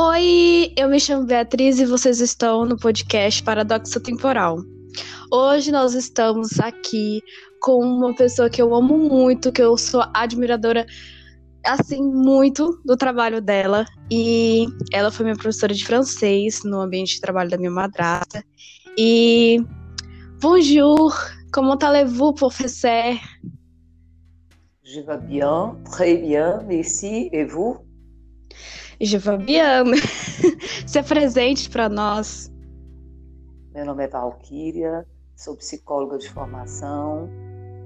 Oi, eu me chamo Beatriz e vocês estão no podcast Paradoxo Temporal. Hoje nós estamos aqui com uma pessoa que eu amo muito, que eu sou admiradora assim muito do trabalho dela e ela foi minha professora de francês no ambiente de trabalho da minha madrasta. E bonjour, comment allez-vous, professeur? Je vais bien, très bien, merci. Et vous? Je vais bien. Se presente para nós. Meu nome é Valquíria, sou psicóloga de formação,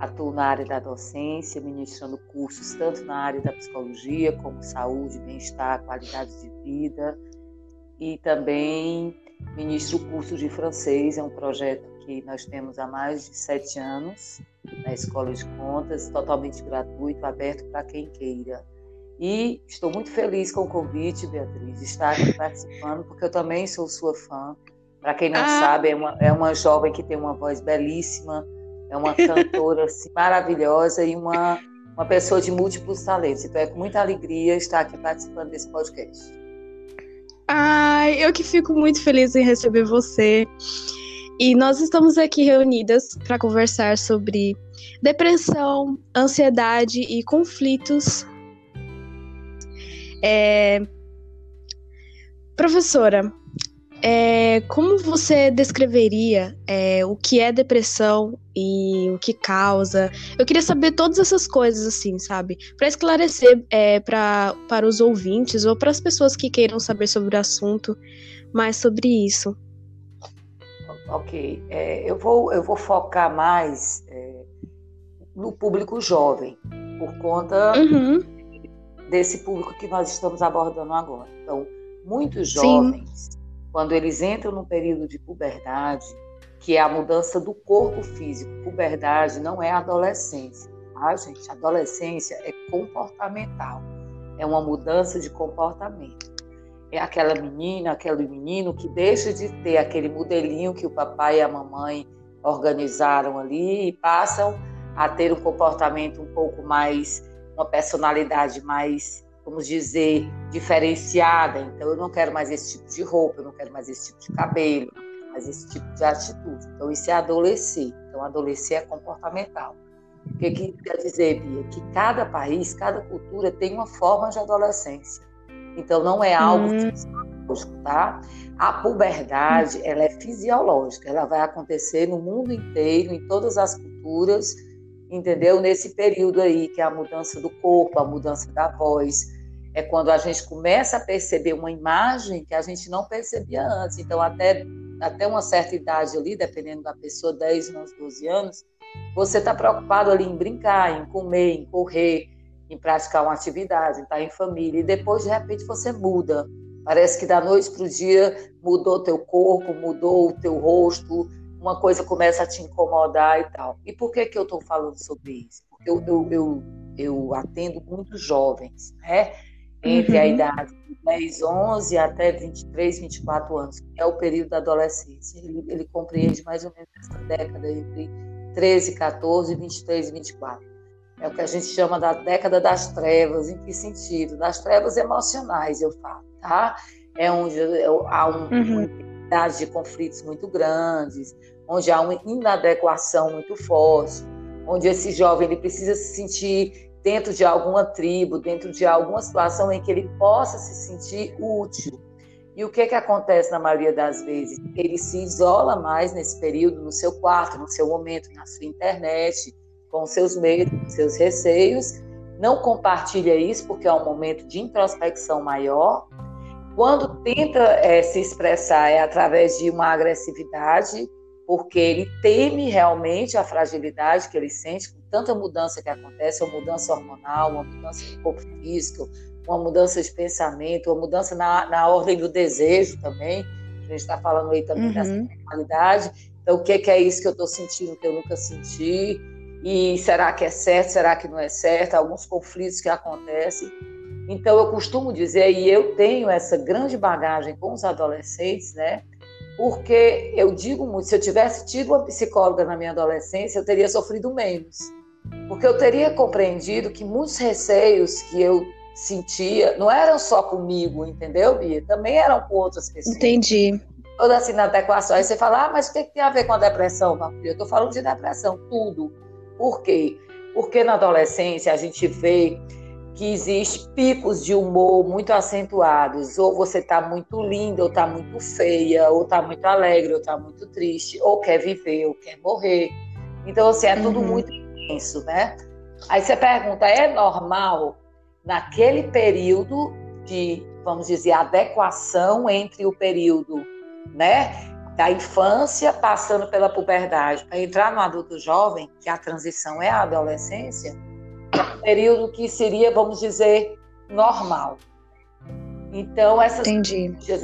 atuo na área da docência, ministrando cursos tanto na área da psicologia como saúde, bem-estar, qualidade de vida e também ministro o curso de francês, é um projeto que nós temos há mais de sete anos na Escola de Contas, totalmente gratuito, aberto para quem queira. E estou muito feliz com o convite, Beatriz, de estar aqui participando, porque eu também sou sua fã. Para quem não ah. sabe, é uma, é uma jovem que tem uma voz belíssima, é uma cantora assim, maravilhosa e uma, uma pessoa de múltiplos talentos. Então é com muita alegria estar aqui participando desse podcast. Ai, eu que fico muito feliz em receber você. E nós estamos aqui reunidas para conversar sobre depressão, ansiedade e conflitos. É... Professora, é, como você descreveria é, o que é depressão e o que causa? Eu queria saber todas essas coisas, assim, sabe? Para esclarecer é, pra, para os ouvintes ou para as pessoas que queiram saber sobre o assunto, mais sobre isso. Ok, é, eu, vou, eu vou focar mais é, no público jovem, por conta uhum. Desse público que nós estamos abordando agora. Então, muitos jovens, Sim. quando eles entram no período de puberdade, que é a mudança do corpo físico, puberdade não é adolescência, tá, gente? Adolescência é comportamental, é uma mudança de comportamento é aquela menina, aquele menino que deixa de ter aquele modelinho que o papai e a mamãe organizaram ali e passam a ter um comportamento um pouco mais, uma personalidade mais, vamos dizer, diferenciada. Então, eu não quero mais esse tipo de roupa, eu não quero mais esse tipo de cabelo, não quero mais esse tipo de atitude. Então, isso é adolescer. Então, adolescer é comportamental. O que, que quer dizer, Bia? Que cada país, cada cultura tem uma forma de adolescência. Então não é algo hum. fisiológico, tá? A puberdade, hum. ela é fisiológica, ela vai acontecer no mundo inteiro, em todas as culturas, entendeu? Nesse período aí, que é a mudança do corpo, a mudança da voz, é quando a gente começa a perceber uma imagem que a gente não percebia antes. Então, até, até uma certa idade ali, dependendo da pessoa, 10 anos, 12 anos, você está preocupado ali em brincar, em comer, em correr, em praticar uma atividade, em estar em família, e depois, de repente, você muda. Parece que da noite para o dia mudou teu corpo, mudou o teu rosto, uma coisa começa a te incomodar e tal. E por que, que eu estou falando sobre isso? Porque eu, eu, eu, eu atendo muitos jovens, né? Entre uhum. a idade de 10, 11 até 23, 24 anos, que é o período da adolescência. Ele, ele compreende mais ou menos essa década entre 13, 14, 23 e 24. É o que a gente chama da década das trevas. Em que sentido? Das trevas emocionais, eu falo, tá? É onde há um, uhum. uma de conflitos muito grandes, onde há uma inadequação muito forte, onde esse jovem ele precisa se sentir dentro de alguma tribo, dentro de alguma situação em que ele possa se sentir útil. E o que, que acontece na maioria das vezes? Ele se isola mais nesse período, no seu quarto, no seu momento, na sua internet, com seus medos, seus receios, não compartilha isso porque é um momento de introspecção maior. Quando tenta é, se expressar é através de uma agressividade, porque ele teme realmente a fragilidade que ele sente com tanta mudança que acontece, uma mudança hormonal, uma mudança de corpo físico, uma mudança de pensamento, uma mudança na, na ordem do desejo também. A gente está falando aí também uhum. dessa qualidade. Então, o que, que é isso que eu estou sentindo que eu nunca senti? E será que é certo? Será que não é certo? Alguns conflitos que acontecem. Então, eu costumo dizer, e eu tenho essa grande bagagem com os adolescentes, né? Porque eu digo muito, se eu tivesse tido uma psicóloga na minha adolescência, eu teria sofrido menos. Porque eu teria compreendido que muitos receios que eu sentia, não eram só comigo, entendeu, Bia? Também eram com outras pessoas. Entendi. Toda assim inadequação. Aí você fala, ah, mas o que tem a ver com a depressão, Eu estou falando de depressão, tudo. Por quê? Porque na adolescência a gente vê que existe picos de humor muito acentuados. Ou você está muito linda, ou está muito feia, ou está muito alegre, ou está muito triste, ou quer viver, ou quer morrer. Então, assim, é tudo uhum. muito intenso, né? Aí você pergunta, é normal naquele período de, vamos dizer, adequação entre o período, né, da infância passando pela puberdade para entrar no adulto jovem, que a transição é a adolescência, período que seria, vamos dizer, normal. Então, essas,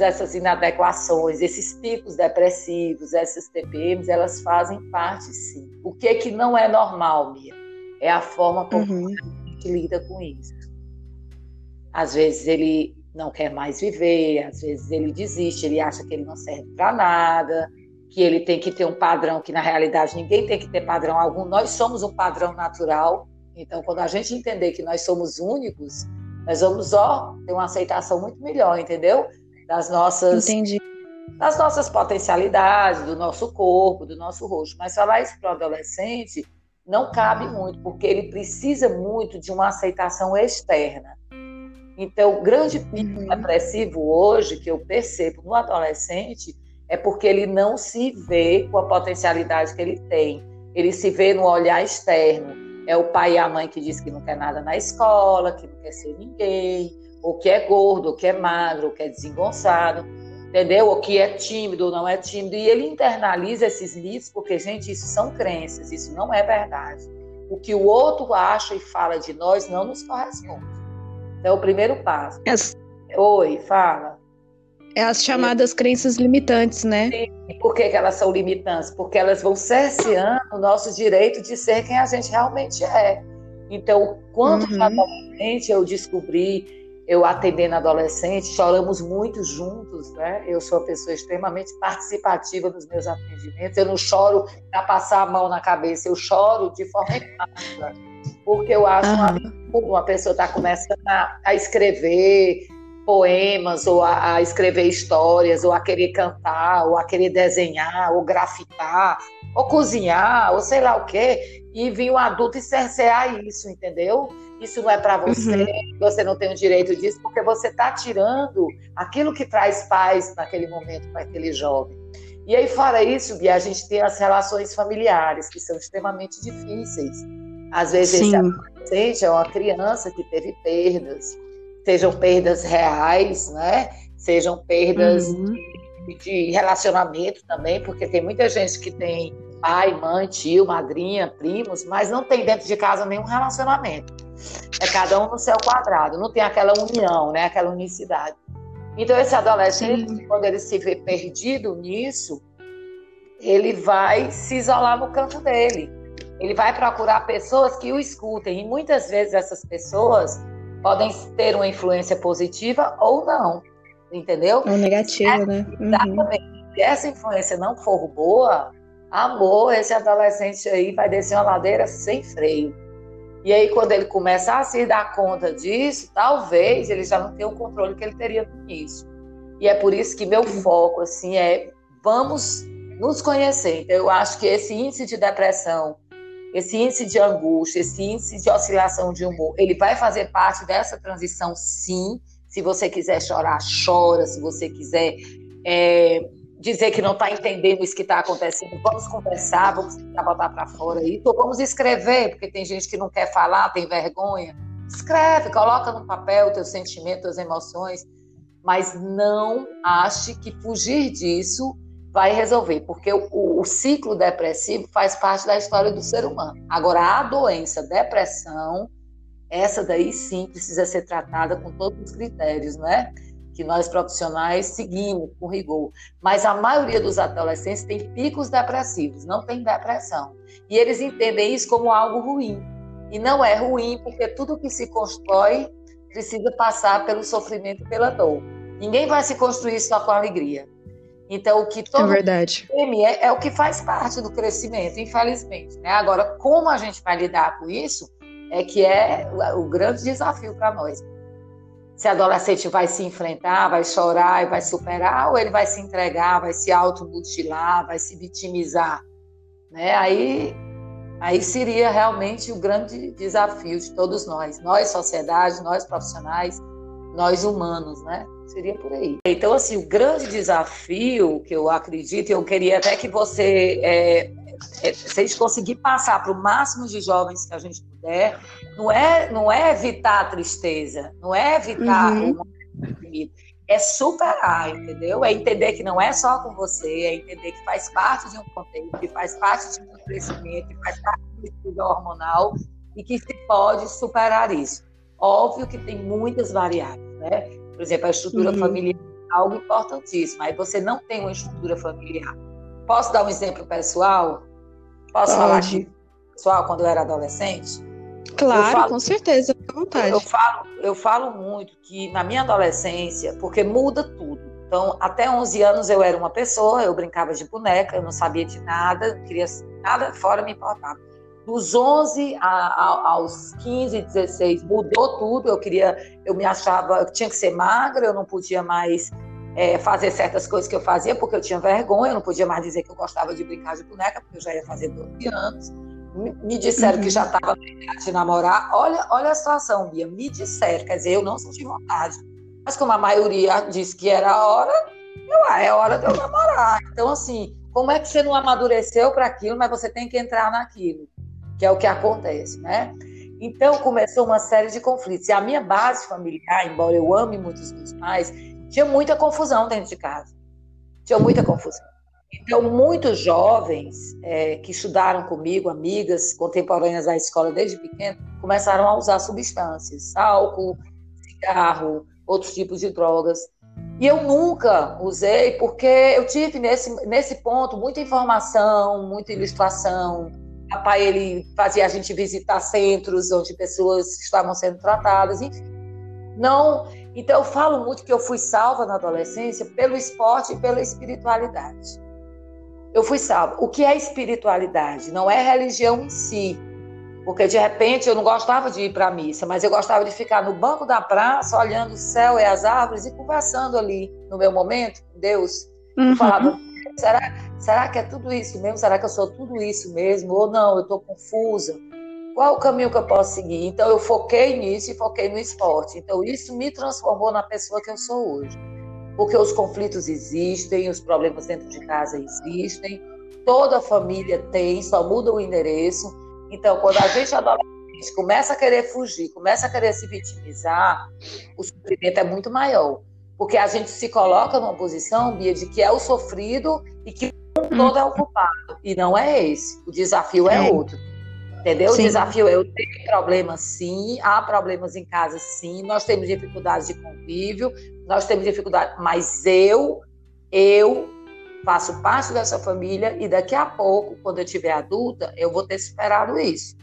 essas inadequações, esses picos depressivos, essas TPMs, elas fazem parte, sim. O que é que não é normal, Mia? É a forma como uhum. a gente lida com isso. Às vezes ele não quer mais viver, às vezes ele desiste, ele acha que ele não serve para nada, que ele tem que ter um padrão que na realidade ninguém tem que ter padrão algum. Nós somos um padrão natural. Então, quando a gente entender que nós somos únicos, nós vamos ó ter uma aceitação muito melhor, entendeu? Das nossas Entendi. das nossas potencialidades, do nosso corpo, do nosso rosto. Mas falar isso para o adolescente não cabe muito, porque ele precisa muito de uma aceitação externa. Então, o grande pico uhum. depressivo hoje que eu percebo no adolescente é porque ele não se vê com a potencialidade que ele tem. Ele se vê no olhar externo. É o pai e a mãe que diz que não quer nada na escola, que não quer ser ninguém, ou que é gordo, ou que é magro, ou que é desengonçado, entendeu? Ou que é tímido ou não é tímido. E ele internaliza esses mitos, porque, gente, isso são crenças, isso não é verdade. O que o outro acha e fala de nós não nos corresponde. É o primeiro passo. As... Oi, fala. É as chamadas crenças limitantes, né? Sim. E por que, que elas são limitantes? Porque elas vão cerceando o nosso direito de ser quem a gente realmente é. Então, quando uhum. adolescente eu descobri eu atendendo adolescente, choramos muito juntos, né? Eu sou uma pessoa extremamente participativa nos meus atendimentos. Eu não choro para passar a mão na cabeça, eu choro de forma empática, porque eu acho uhum. uma, uma pessoa está começando a, a, escrever poemas, ou a, a, escrever histórias, ou a querer cantar, ou a querer desenhar, ou grafitar, ou cozinhar, ou sei lá o quê, e vir um adulto e cercear isso, entendeu? isso não é para você, uhum. você não tem o direito disso, porque você está tirando aquilo que traz paz naquele momento para aquele jovem. E aí, fora isso, Bia, a gente tem as relações familiares, que são extremamente difíceis. Às vezes, Sim. esse adolescente é uma criança que teve perdas, sejam perdas reais, né? Sejam perdas uhum. de, de relacionamento também, porque tem muita gente que tem pai, mãe, tio, madrinha, primos, mas não tem dentro de casa nenhum relacionamento. É cada um no seu quadrado, não tem aquela união, né? Aquela unicidade. Então esse adolescente, Sim. quando ele se vê perdido nisso, ele vai se isolar no canto dele. Ele vai procurar pessoas que o escutem e muitas vezes essas pessoas podem ter uma influência positiva ou não, entendeu? Ou negativa, né? Uhum. Exatamente. Se essa influência não for boa, amor, esse adolescente aí vai descer uma ladeira sem freio. E aí, quando ele começa a se dar conta disso, talvez ele já não tenha o controle que ele teria no início. E é por isso que meu foco, assim, é vamos nos conhecer. Então, eu acho que esse índice de depressão, esse índice de angústia, esse índice de oscilação de humor, ele vai fazer parte dessa transição, sim. Se você quiser chorar, chora. Se você quiser é, dizer que não está entendendo isso que está acontecendo, vamos conversar, vamos tentar botar para fora isso, vamos escrever, porque tem gente que não quer falar, tem vergonha. Escreve, coloca no papel teu sentimento, as emoções, mas não ache que fugir disso vai resolver, porque o, o, ciclo depressivo faz parte da história do ser humano. Agora, a doença, depressão, essa daí sim precisa ser tratada com todos os critérios, né? que nós profissionais seguimos com rigor. Mas a maioria dos adolescentes tem picos depressivos, não tem depressão. E eles entendem isso como algo ruim. E não é ruim, porque tudo que se constrói precisa passar pelo sofrimento e pela dor. Ninguém vai se construir só com alegria. Então, o que todo é verdade. teme é, é, o que faz parte do crescimento, infelizmente. Né? Agora, como a gente vai lidar com isso é que é o grande desafio para nós. se adolescente vai se enfrentar, vai chorar e vai superar, ou ele vai se entregar, vai se automutilar, vai se vitimizar. Né? Aí, aí seria realmente o grande desafio de todos nós, nós sociedade, nós profissionais, nós humanos, né? Seria por aí. Então, assim, o grande desafio que eu acredito, e eu queria até que você, é, é, gente conseguir passar para o máximo de jovens que a gente puder, não é, não é evitar a tristeza, não é evitar uhum. o é superar, entendeu? É entender que não é só com você, é entender que faz parte de um contexto, que faz parte de um crescimento, que faz parte do estudo hormonal e que se pode superar isso. Óbvio que tem muitas variáveis, né? Por exemplo, a estrutura uhum. familiar é algo importantíssimo. Aí você não tem uma estrutura familiar. Posso dar um exemplo pessoal? Posso Pode. falar aqui, pessoal, quando eu era adolescente? Claro, falo, com certeza, à vontade. Eu falo, eu falo muito que na minha adolescência, porque muda tudo. Então, até 11 anos eu era uma pessoa, eu brincava de boneca, eu não sabia de nada, queria nada fora me importava. Dos 11 a, a, aos 15, 16, mudou tudo. Eu queria, eu me achava, eu tinha que ser magra, eu não podia mais é, fazer certas coisas que eu fazia porque eu tinha vergonha, eu não podia mais dizer que eu gostava de brincar de boneca, porque eu já ia fazer 12 anos me disseram uhum. que já estava de namorar. Olha, olha a situação, Bia. Me disseram, quer dizer, eu não senti vontade. Mas como a maioria disse que era a hora, eu, ah, é hora de eu namorar. Então, assim, como é que você não amadureceu para aquilo, mas você tem que entrar naquilo? Que é o que acontece, né? Então, começou uma série de conflitos. E a minha base familiar, embora eu ame muito os meus pais, tinha muita confusão dentro de casa. Tinha muita confusão. Então, muitos jovens é, que estudaram comigo, amigas contemporâneas da escola desde pequeno, começaram a usar substâncias, álcool, cigarro, outros tipos de drogas. E eu nunca usei, porque eu tive nesse, nesse ponto muita informação, muita ilustração. Papai ele fazia a gente visitar centros onde pessoas estavam sendo tratadas, enfim. Não, então eu falo muito que eu fui salva na adolescência pelo esporte e pela espiritualidade eu fui salva. O que é espiritualidade? Não é religião em si. Porque de repente eu não gostava de ir para a missa, mas eu gostava de ficar no banco da praça, olhando o céu e as árvores e conversando ali no meu momento com Deus. Uhum. Eu falava, será, será que é tudo isso mesmo? Será que eu sou tudo isso mesmo? Ou não, eu estou confusa? Qual o caminho que eu posso seguir? Então eu foquei nisso e foquei no esporte. Então isso me transformou na pessoa que eu sou hoje porque os conflitos existem, os problemas dentro de casa existem, toda família tem, só muda o endereço. Então, quando a gente adolescente começa a querer fugir, começa a querer se vitimizar, o sofrimento é muito maior. Porque a gente se coloca numa posição, Bia, de que é o sofrido e que o todo é o culpado. E não é esse. O desafio é, outro. Entendeu? Sim. O desafio é eu tenho problemas sim, há problemas em casa sim, nós temos dificuldades de convívio, nós temos dificuldade, mas eu, eu faço parte dessa família e daqui a pouco, quando eu tiver adulta, eu vou ter superado isso.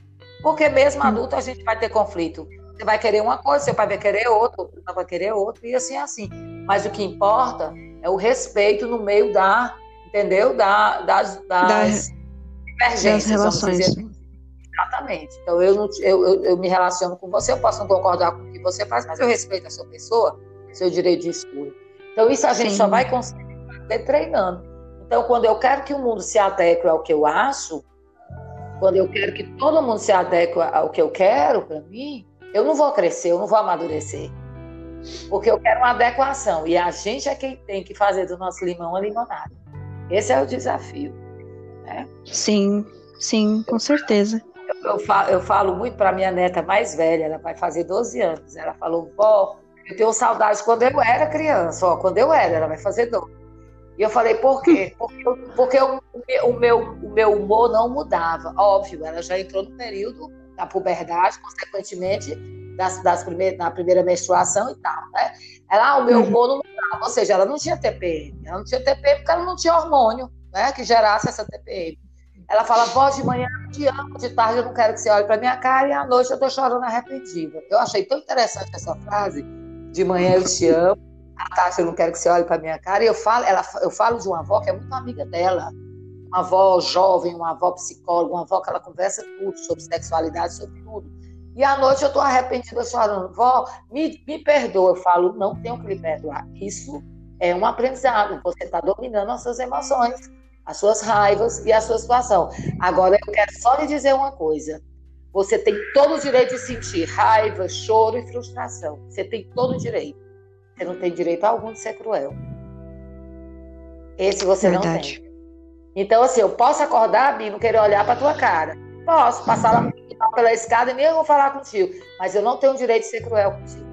Porque mesmo adulta a gente vai ter conflito. Você vai querer uma coisa, seu pai vai querer outra, outro vai querer outra, e assim é assim. Mas o que importa é o respeito no meio da, entendeu? Da, das, das da, divergências. Das relações. Exatamente. Então, eu, não, eu, eu, eu, me relaciono com você, eu posso não concordar com o que você faz, mas eu respeito a sua pessoa, seu direito de escolha. Então, isso a gente Sim. só vai conseguir treinando. Então, quando eu quero que o mundo se adeque ao que eu acho, quando eu quero que todo mundo se adeque ao que eu quero para mim, eu não vou crescer, eu não vou amadurecer. Porque eu quero uma adequação. E a gente é quem tem que fazer do nosso limão a limonada. Esse é o desafio. Né? Sim, sim, com certeza eu falo, eu falo muito para minha neta mais velha, ela vai fazer 12 anos. Ela falou, vó, eu tenho saudade quando eu era criança, ó, quando eu era, ela vai fazer 12. E eu falei, por quê? Porque, porque o, o, meu, o meu humor não mudava. Óbvio, ela já entrou no período da puberdade, consequentemente, das, das primeiras, na primeira menstruação e tal, né? Ela, ah, o meu uhum. humor não. Ou seja, ela não tinha TPM. Ela não tinha TPM porque ela não tinha hormônio, né? Que gerasse essa TPM. Ela fala, vó, de manhã eu te amo, de tarde eu não quero que você olhe para minha cara e à noite eu tô chorando arrependida. Eu achei tão interessante essa frase, de manhã eu te amo, à tarde eu não quero que você olhe para minha cara. E eu falo, ela, eu falo de uma avó que é muito amiga dela, uma avó jovem, uma avó psicóloga, uma avó que ela conversa tudo sobre sexualidade, sobre tudo. E à noite eu estou arrependida chorando. Vó, me, me perdoa. Eu falo, não tenho que lhe perdoar. Isso é um aprendizado. Você está dominando as suas emoções, as suas raivas e a sua situação. Agora, eu quero só lhe dizer uma coisa. Você tem todo o direito de sentir raiva, choro e frustração. Você tem todo o direito. Você não tem direito algum de ser cruel. Esse você Verdade. não tem. Então, assim, eu posso acordar, Bi, não querer olhar para tua cara. Posso passar lá pela escada e nem eu vou falar contigo. Mas eu não tenho o direito de ser cruel contigo.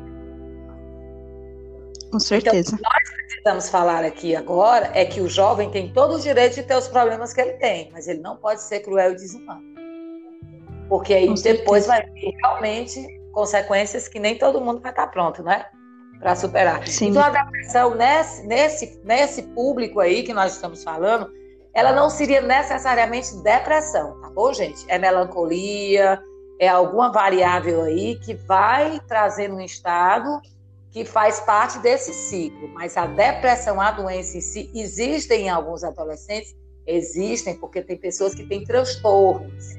Com certeza. Então, o que nós precisamos falar aqui agora é que o jovem tem todo o direito de ter os problemas que ele tem, mas ele não pode ser cruel e desumano. Porque aí Com depois certeza. vai ter realmente consequências que nem todo mundo vai estar pronto, né? Para superar. Sim. Então a depressão nesse, nesse, nesse público aí que nós estamos falando, ela não seria necessariamente depressão, tá bom, gente? É melancolia, é alguma variável aí que vai trazendo um estado que faz parte desse ciclo. Mas a depressão, a doença em si, existem em alguns adolescentes? Existem, porque tem pessoas que têm transtornos.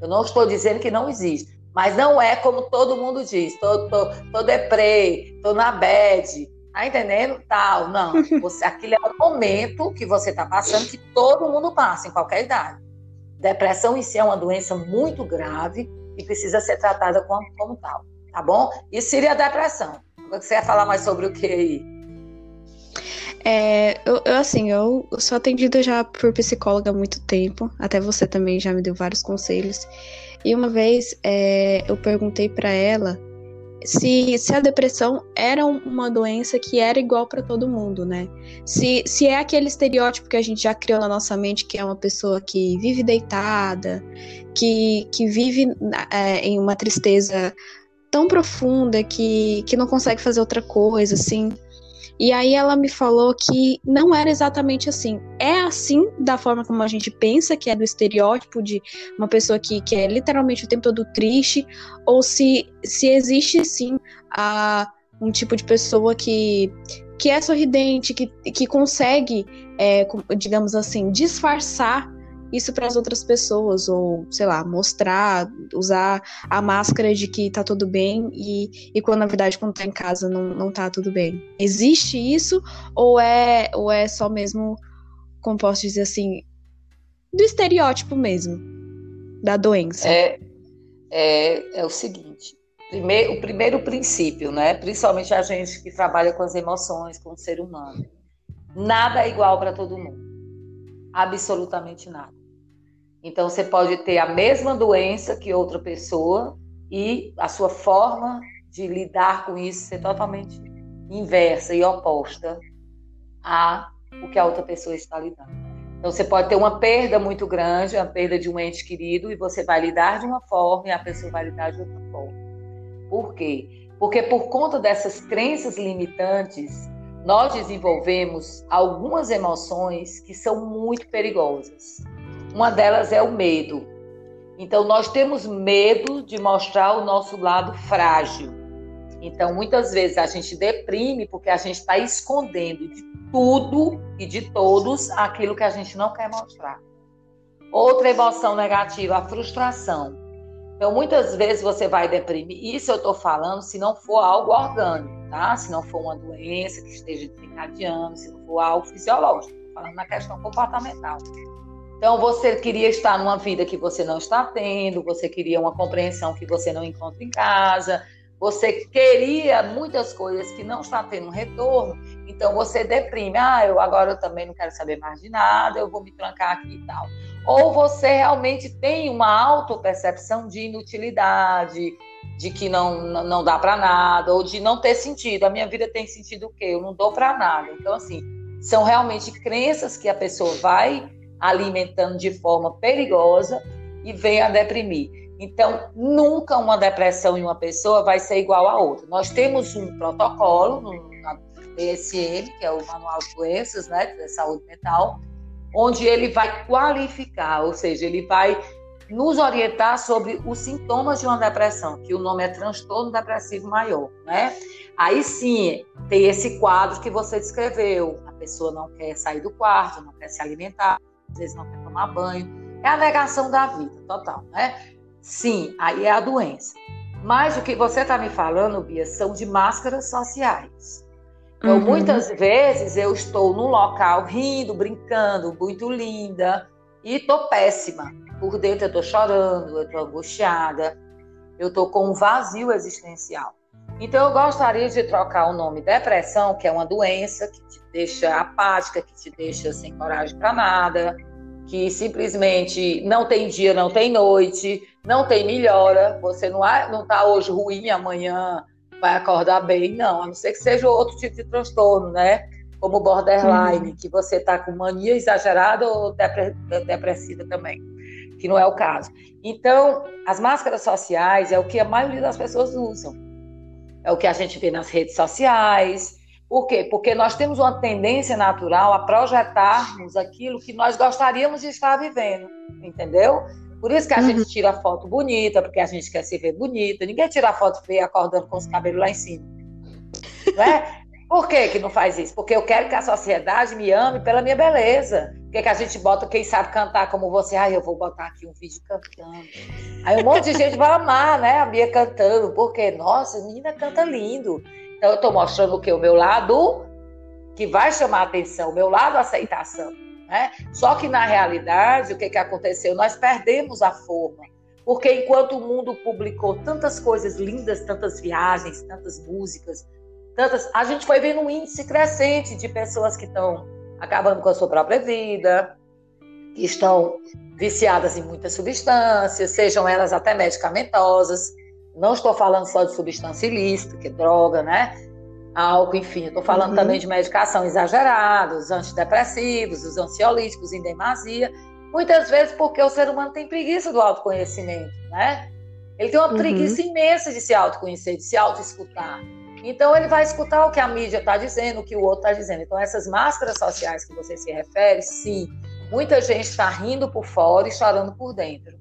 Eu não estou dizendo que não existe, mas não é como todo mundo diz. Tô, tô, tô deprê, tô na bad, tá entendendo? Tal, não. Você, aquilo é o momento que você está passando, que todo mundo passa, em qualquer idade. Depressão em si é uma doença muito grave e precisa ser tratada como, como tal, tá bom? Isso seria a depressão. Você ia falar mais sobre o que aí? É, eu, eu, assim, eu sou atendida já por psicóloga há muito tempo, até você também já me deu vários conselhos. E uma vez é, eu perguntei para ela se, se a depressão era uma doença que era igual para todo mundo, né? Se, se é aquele estereótipo que a gente já criou na nossa mente, que é uma pessoa que vive deitada, que, que vive é, em uma tristeza tão profunda que, que não consegue fazer outra coisa, assim. E aí ela me falou que não era exatamente assim. É assim da forma como a gente pensa, que é do estereótipo de uma pessoa que, que é literalmente o tempo todo triste, ou se, se existe sim a, um tipo de pessoa que, que é sorridente, que, que consegue, é, digamos assim, disfarçar isso para as outras pessoas, ou sei lá, mostrar, usar a máscara de que tá tudo bem e, e quando na verdade quando tá em casa não, não tá tudo bem. Existe isso ou é, ou é só mesmo, como posso dizer assim, do estereótipo mesmo da doença? É, é, é o seguinte. Primeiro, o primeiro princípio, né? Principalmente a gente que trabalha com as emoções, com o ser humano. Nada é igual para todo mundo. Absolutamente nada. Então, você pode ter a mesma doença que outra pessoa e a sua forma de lidar com isso ser totalmente inversa e oposta a o que a outra pessoa está lidando. Então, você pode ter uma perda muito grande, a perda de um ente querido, e você vai lidar de uma forma e a pessoa vai lidar de outra forma. Por quê? Porque por conta dessas crenças limitantes, nós desenvolvemos algumas emoções que são muito perigosas. Uma delas é o medo. Então, nós temos medo de mostrar o nosso lado frágil. Então, muitas vezes a gente deprime porque a gente está escondendo de tudo e de todos aquilo que a gente não quer mostrar. Outra emoção negativa, a frustração. Então, muitas vezes você vai deprimir. Isso eu estou falando se não for algo orgânico, tá? Se não for uma doença que esteja desencadeando, se não for algo fisiológico. Estou falando na questão comportamental. Então, você queria estar numa vida que você não está tendo, você queria uma compreensão que você não encontra em casa, você queria muitas coisas que não está tendo um retorno, então você deprime. Ah, eu agora eu também não quero saber mais de nada, eu vou me trancar aqui e tal. Ou você realmente tem uma autopercepção de inutilidade, de que não, não dá para nada, ou de não ter sentido. A minha vida tem sentido o quê? Eu não dou para nada. Então, assim, são realmente crenças que a pessoa vai alimentando de forma perigosa e vem a deprimir. Então, nunca uma depressão em uma pessoa vai ser igual a outra. Nós temos um protocolo no DSM, que é o Manual de Doenças, né, da Saúde Mental, onde ele vai qualificar, ou seja, ele vai nos orientar sobre os sintomas de uma depressão, que o nome é transtorno depressivo maior, né? Aí sim, tem esse quadro que você descreveu. A pessoa não quer sair do quarto, não quer se alimentar, às vezes não quer tomar banho. É a negação da vida, total, né? Sim, aí é a doença. Mas o que você está me falando, Bia, são de máscaras sociais. Então, uhum. muitas vezes eu estou num local rindo, brincando, muito linda, e estou péssima. Por dentro eu estou chorando, eu estou angustiada, eu estou com um vazio existencial. Então, eu gostaria de trocar o nome depressão, que é uma doença que te deixa apática, que te deixa sem coragem para nada, que simplesmente não tem dia, não tem noite, não tem melhora. Você não está hoje ruim, amanhã vai acordar bem, não, a não ser que seja outro tipo de transtorno, né? Como borderline, uhum. que você está com mania exagerada ou depressiva também, que não é o caso. Então, as máscaras sociais é o que a maioria das pessoas usam. É o que a gente vê nas redes sociais. Por quê? Porque nós temos uma tendência natural a projetarmos aquilo que nós gostaríamos de estar vivendo, entendeu? Por isso que a uhum. gente tira foto bonita, porque a gente quer se ver bonita. Ninguém tira foto feia acordando com os cabelos lá em cima. Né? Por que, que não faz isso? Porque eu quero que a sociedade me ame pela minha beleza. Por que, que a gente bota quem sabe cantar como você? Ai, eu vou botar aqui um vídeo cantando. Aí um monte de gente vai amar, né? A Bia cantando. Porque, nossa, a menina canta lindo. Então eu estou mostrando o que? O meu lado que vai chamar a atenção, o meu lado aceitação. Né? Só que, na realidade, o que, que aconteceu? Nós perdemos a forma. Porque enquanto o mundo publicou tantas coisas lindas, tantas viagens, tantas músicas, tantas, a gente foi vendo um índice crescente de pessoas que estão acabando com a sua própria vida, que estão viciadas em muitas substâncias, sejam elas até medicamentosas. Não estou falando só de substância ilícita, que é droga, né? álcool, enfim. Estou falando uhum. também de medicação exagerada, os antidepressivos, os ansiolíticos em demasia. Muitas vezes porque o ser humano tem preguiça do autoconhecimento, né? Ele tem uma uhum. preguiça imensa de se autoconhecer, de se autoescutar. Então ele vai escutar o que a mídia está dizendo, o que o outro está dizendo. Então essas máscaras sociais que você se refere, sim, muita gente está rindo por fora e chorando por dentro.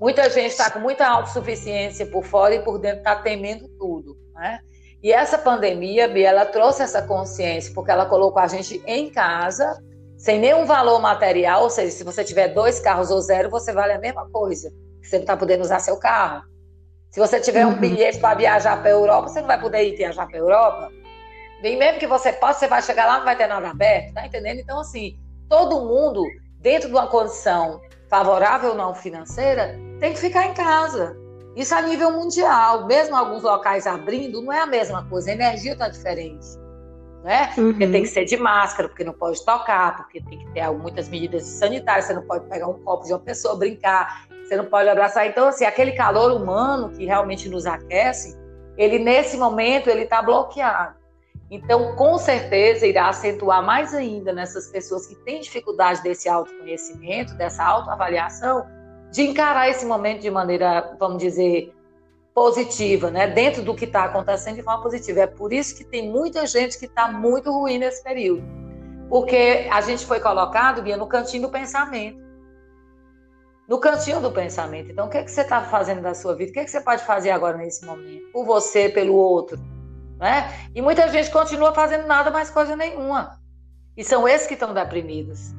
Muita gente está com muita autossuficiência por fora e por dentro está temendo tudo, né? E essa pandemia, Bia, ela trouxe essa consciência, porque ela colocou a gente em casa, sem nenhum valor material, ou seja, se você tiver dois carros ou zero, você vale a mesma coisa. Você não está podendo usar seu carro. Se você tiver um uhum. bilhete para viajar para a Europa, você não vai poder ir viajar para a Europa. Nem mesmo que você possa, você vai chegar lá, não vai ter nada aberto, tá entendendo? Então, assim, todo mundo, dentro de uma condição favorável ou não financeira, tem que ficar em casa. Isso a nível mundial, mesmo alguns locais abrindo, não é a mesma coisa, a energia está diferente. Né? Uhum. Porque tem que ser de máscara, porque não pode tocar, porque tem que ter muitas medidas sanitárias, você não pode pegar um copo de uma pessoa, brincar, você não pode abraçar. Então, assim, aquele calor humano que realmente nos aquece, ele nesse momento ele está bloqueado. Então, com certeza, irá acentuar mais ainda nessas pessoas que têm dificuldade desse autoconhecimento, dessa autoavaliação, de encarar esse momento de maneira, vamos dizer, positiva, né? Dentro do que está acontecendo de forma positiva. É por isso que tem muita gente que está muito ruim nesse período. Porque a gente foi colocado, Bia, no cantinho do pensamento. No cantinho do pensamento. Então, o que, é que você está fazendo da sua vida? O que, é que você pode fazer agora nesse momento? Por você, pelo outro. Né? E muita gente continua fazendo nada, mais coisa nenhuma. E são esses que estão deprimidos.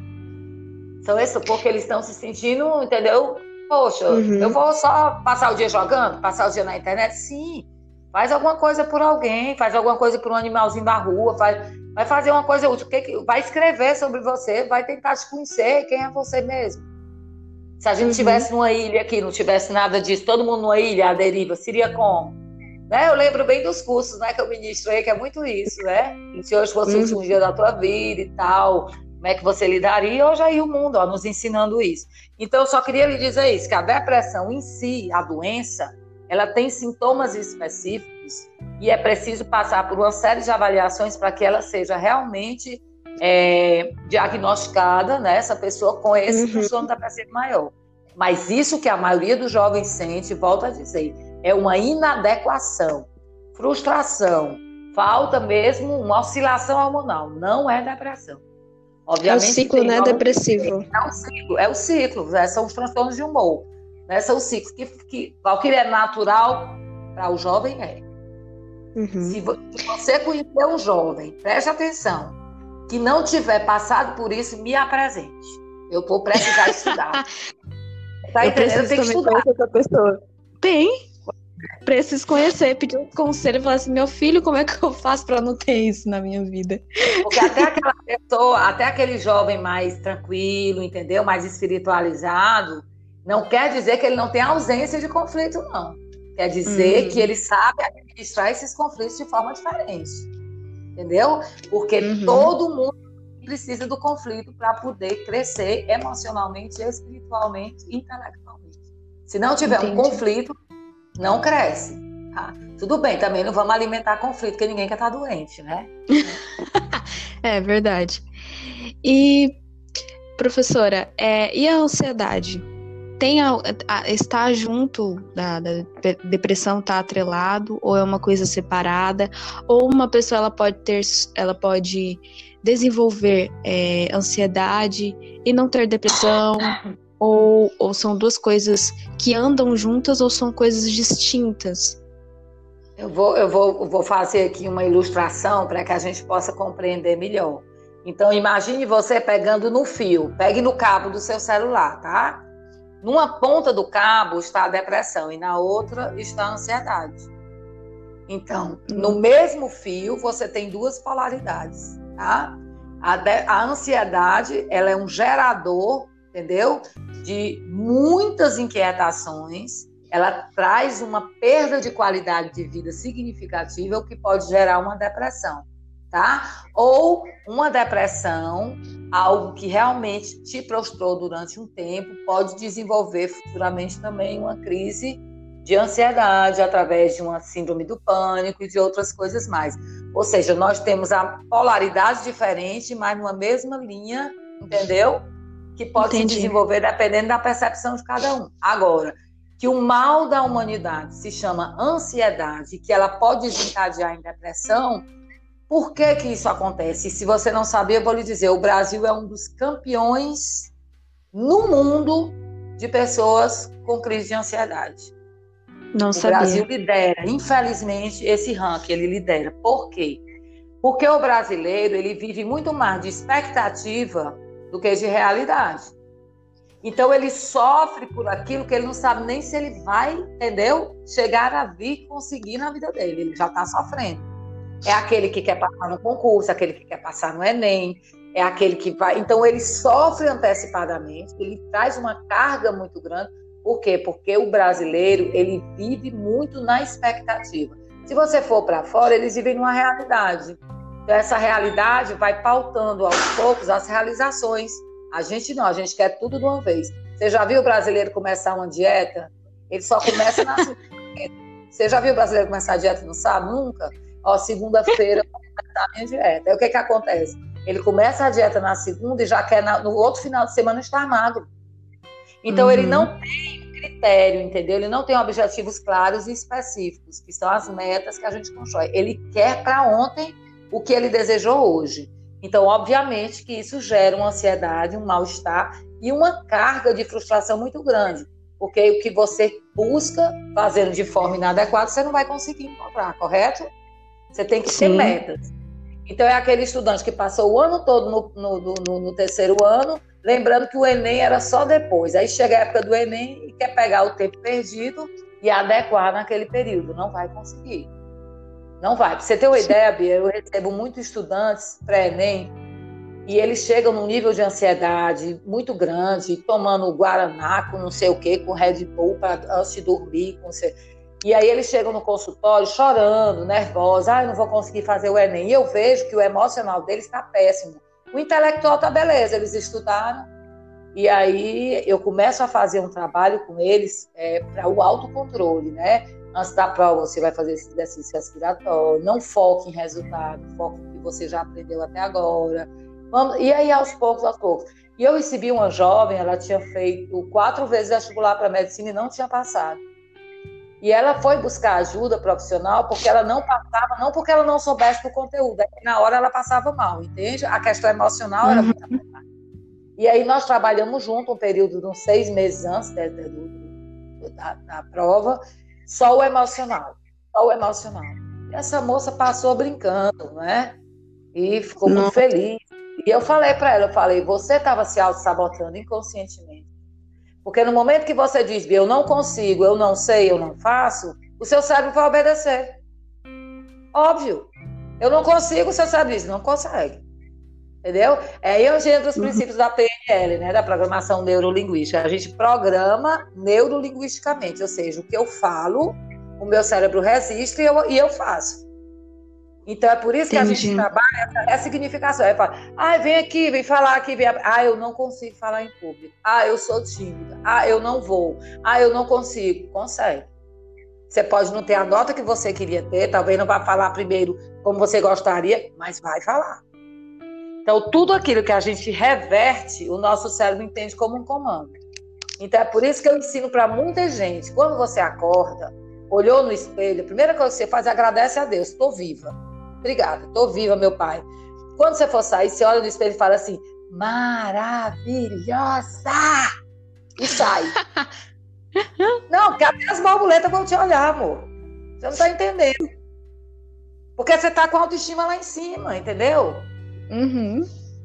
São esses porque eles estão se sentindo, entendeu? Poxa, uhum. eu vou só passar o dia jogando, passar o dia na internet? Sim. Faz alguma coisa por alguém, faz alguma coisa por um animalzinho da rua, faz, vai fazer uma coisa útil. Vai escrever sobre você, vai tentar te conhecer quem é você mesmo. Se a gente estivesse uhum. numa ilha aqui, não tivesse nada disso, todo mundo numa ilha, a deriva, seria como? Né? Eu lembro bem dos cursos né, que eu ministrei, que é muito isso, né? Se hoje fosse o último uhum. dia da tua vida e tal, como é que você lidaria, hoje aí o mundo ó, nos ensinando isso. Então, eu só queria lhe dizer isso, que a depressão em si, a doença, ela tem sintomas específicos e é preciso passar por uma série de avaliações para que ela seja realmente é, diagnosticada, né, essa pessoa com esse uhum. transtorno depressivo maior. Mas isso que a maioria dos jovens sente, volto a dizer, é uma inadequação, frustração, falta mesmo uma oscilação hormonal, não é depressão. Obviamente, é o ciclo, né, depressivo. É o ciclo, é o ciclo, né, são os transtornos de humor. Né, são os ciclos que, que, que é natural para o jovem é. Uhum. Se, você conhecer um jovem, preste atenção, que não tiver passado por isso, me apresente. Eu vou precisar estudar. tá eu entendendo? Tem que estudar. Essa pessoa. Tem. Preciso conhecer, pedir um conselho e falar assim: meu filho, como é que eu faço para não ter isso na minha vida? Porque até aquela pessoa, até aquele jovem mais tranquilo, entendeu? Mais espiritualizado, não quer dizer que ele não tem ausência de conflito, não. Quer dizer uhum. que ele sabe administrar esses conflitos de forma diferente. Entendeu? Porque uhum. todo mundo precisa do conflito para poder crescer emocionalmente, espiritualmente e intelectualmente. Se não tiver Entendi. um conflito, não cresce. Tá? Tudo bem, também não vamos alimentar conflito, porque ninguém quer estar tá doente, né? é verdade. E, professora, é, e a ansiedade? Tem a, a, está junto da, da depressão, está atrelado, ou é uma coisa separada? Ou uma pessoa ela pode ter, ela pode desenvolver é, ansiedade e não ter depressão? Ou, ou são duas coisas que andam juntas ou são coisas distintas? Eu vou, eu vou, vou fazer aqui uma ilustração para que a gente possa compreender melhor. Então, imagine você pegando no fio, pegue no cabo do seu celular, tá? Numa ponta do cabo está a depressão e na outra está a ansiedade. Então, no hum. mesmo fio, você tem duas polaridades, tá? A, de, a ansiedade, ela é um gerador entendeu? De muitas inquietações, ela traz uma perda de qualidade de vida significativa, o que pode gerar uma depressão, tá? Ou uma depressão, algo que realmente te prostrou durante um tempo, pode desenvolver futuramente também uma crise de ansiedade através de uma síndrome do pânico e de outras coisas mais. Ou seja, nós temos a polaridade diferente, mas numa mesma linha, entendeu? Que pode Entendi. se desenvolver dependendo da percepção de cada um. Agora, que o mal da humanidade se chama ansiedade, que ela pode desencadear em depressão, por que que isso acontece? Se você não sabia, eu vou lhe dizer, o Brasil é um dos campeões no mundo de pessoas com crise de ansiedade. Não o sabia. Brasil lidera, infelizmente, esse ranking, ele lidera. Por quê? Porque o brasileiro, ele vive muito mais de expectativa do que de realidade. Então ele sofre por aquilo que ele não sabe nem se ele vai, entendeu? Chegar a vir conseguir na vida dele. Ele já está sofrendo. É aquele que quer passar no concurso, aquele que quer passar no Enem, é aquele que vai. Então ele sofre antecipadamente, ele traz uma carga muito grande. Por quê? Porque o brasileiro ele vive muito na expectativa. Se você for para fora, eles vivem numa realidade. Então, essa realidade vai pautando aos poucos as realizações. A gente não, a gente quer tudo de uma vez. Você já viu o brasileiro começar uma dieta? Ele só começa na Você já viu o brasileiro começar a dieta não sabe? Nunca. Ó, segunda-feira eu vou começar a minha dieta. Aí o que que acontece? Ele começa a dieta na segunda e já quer na, no outro final de semana estar magro. Então uhum. ele não tem critério, entendeu? Ele não tem objetivos claros e específicos, que são as metas que a gente constrói. Ele quer para ontem o que ele desejou hoje. Então, obviamente que isso gera uma ansiedade, um mal-estar e uma carga de frustração muito grande, porque o que você busca fazendo de forma inadequada, você não vai conseguir encontrar, correto? Você tem que ter metas. Então, é aquele estudante que passou o ano todo no, no, no, no, terceiro ano, lembrando que o Enem era só depois. Aí chega a época do Enem e quer pegar o tempo perdido e adequar naquele período. Não vai conseguir. Não vai. Pra você ter uma ideia, Bia, eu recebo muitos estudantes pré-ENEM e eles chegam num nível de ansiedade muito grande, tomando Guaraná com não sei o quê, com Red Bull para antes de dormir. Com sei... E aí eles chegam no consultório chorando, nervosos, ah, eu não vou conseguir fazer o Enem. E eu vejo que o emocional deles está péssimo. O intelectual tá beleza, eles estudaram. E aí eu começo a fazer um trabalho com eles é, para o autocontrole, né? Antes da prova, você vai fazer esse exercício respiratório. Não foque em resultado, foque no que você já aprendeu até agora. Vamos, e aí, aos poucos, aos poucos. E eu recebi uma jovem, ela tinha feito quatro vezes vestibular para medicina e não tinha passado. E ela foi buscar ajuda profissional porque ela não passava, não porque ela não soubesse do conteúdo, é na hora ela passava mal, entende? A questão emocional era muito uhum. E aí nós trabalhamos junto um período de uns seis meses antes da, da, da prova, só o emocional. Só o emocional. E essa moça passou brincando, né? E ficou Não. muito feliz. E eu falei para ela, eu falei, você estava se auto-sabotando inconscientemente. Porque no momento que você diz, eu não consigo, eu não sei, eu não faço, o seu cérebro vai obedecer. Óbvio. Eu não consigo, o seu cérebro diz, não consegue. Entendeu? É aí onde entra os uhum. princípios da PNL, né? Da programação neurolinguística. A gente programa neurolinguisticamente, ou seja, o que eu falo, o meu cérebro resiste e eu, e eu faço. Então é por isso que Entendi. a gente trabalha essa significação. É falar, ah, vem aqui, vem falar aqui, vem. Ah, eu não consigo falar em público. Ah, eu sou tímida. Ah, eu não vou. Ah, eu não consigo. Consegue. Você pode não ter a nota que você queria ter, talvez não vá falar primeiro como você gostaria, mas vai falar. Então, tudo aquilo que a gente reverte, o nosso cérebro entende como um comando. Então, é por isso que eu ensino para muita gente. Quando você acorda, olhou no espelho, a primeira coisa que você faz é agradece a Deus. Estou viva. Obrigada, estou viva, meu pai. Quando você for sair, você olha no espelho e fala assim: maravilhosa! E sai. não, porque até as borboletas vão te olhar, amor. Você não está entendendo. Porque você está com a autoestima lá em cima, entendeu? Uhum.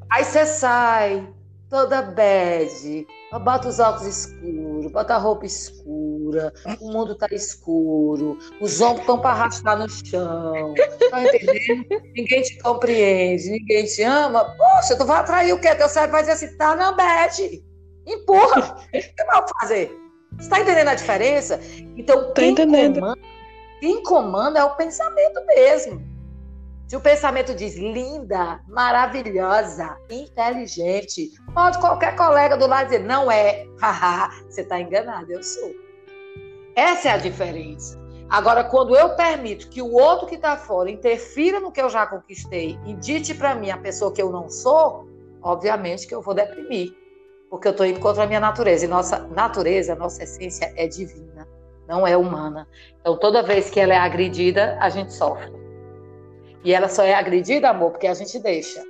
Aí você sai, toda bad, bota os óculos escuros, bota a roupa escura, o mundo tá escuro, os ombros estão para arrastar no chão, tá entendendo? ninguém te compreende, ninguém te ama. Poxa, tu vai atrair o quê? Teu cérebro vai dizer assim, tá na bad. Empurra. O que vai fazer? Você tá entendendo a diferença? Então, quem comanda, quem comanda é o pensamento mesmo. Se o pensamento diz linda, maravilhosa, inteligente, pode qualquer colega do lado dizer, não é, haha, você está enganado, eu sou. Essa é a diferença. Agora, quando eu permito que o outro que está fora interfira no que eu já conquistei e dite para mim a pessoa que eu não sou, obviamente que eu vou deprimir, porque eu estou indo contra a minha natureza. E nossa natureza, nossa essência é divina, não é humana. Então, toda vez que ela é agredida, a gente sofre. E ela só é agredida, amor, porque a gente deixa.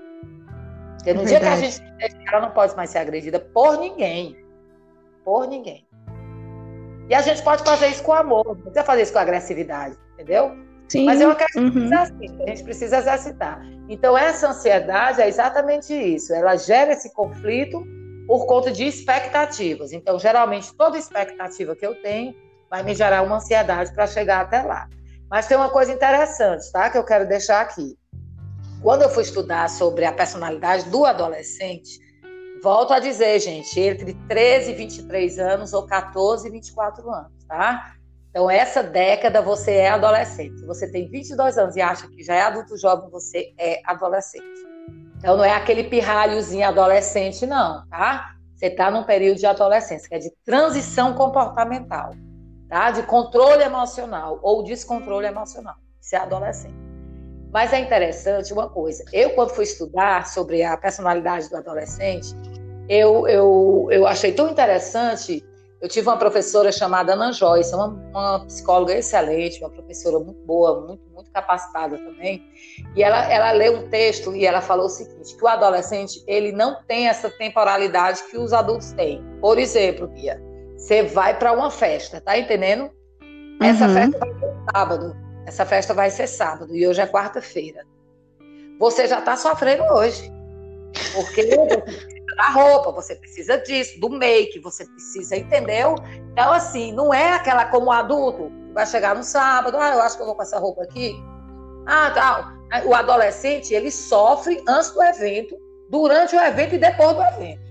Porque no é dia que a gente deixa, ela não pode mais ser agredida por ninguém. Por ninguém. E a gente pode fazer isso com amor, não precisa fazer isso com agressividade, entendeu? Sim. Mas uhum. que assim, a gente precisa exercitar. Então, essa ansiedade é exatamente isso. Ela gera esse conflito por conta de expectativas. Então, geralmente, toda expectativa que eu tenho vai me gerar uma ansiedade para chegar até lá. Mas tem uma coisa interessante, tá? Que eu quero deixar aqui. Quando eu fui estudar sobre a personalidade do adolescente, volto a dizer, gente, entre 13 e 23 anos ou 14 e 24 anos, tá? Então, essa década você é adolescente. Se você tem 22 anos e acha que já é adulto jovem, você é adolescente. Então, não é aquele pirralhozinho adolescente, não, tá? Você está num período de adolescência, que é de transição comportamental tá? de controle emocional ou descontrole emocional. Isso é adolescente. Mas é interessante uma coisa. Eu, quando fui estudar sobre a personalidade do adolescente, eu, eu, eu achei tão interessante. Eu tive uma professora chamada Ana Joyce, uma, uma psicóloga excelente, uma professora muito boa, muito, muito capacitada também. E ela, ela leu um texto e ela falou o seguinte: que o adolescente ele não tem essa temporalidade que os adultos têm. Por exemplo, Bia, você vai para uma festa, tá entendendo? Essa uhum. festa vai ser sábado. Essa festa vai ser sábado e hoje é quarta-feira. Você já está sofrendo hoje. Porque você precisa da roupa, você precisa disso, do make, você precisa, entendeu? Então, assim, não é aquela como adulto que vai chegar no sábado, ah, eu acho que eu vou com essa roupa aqui. Ah, tal. O adolescente, ele sofre antes do evento, durante o evento e depois do evento.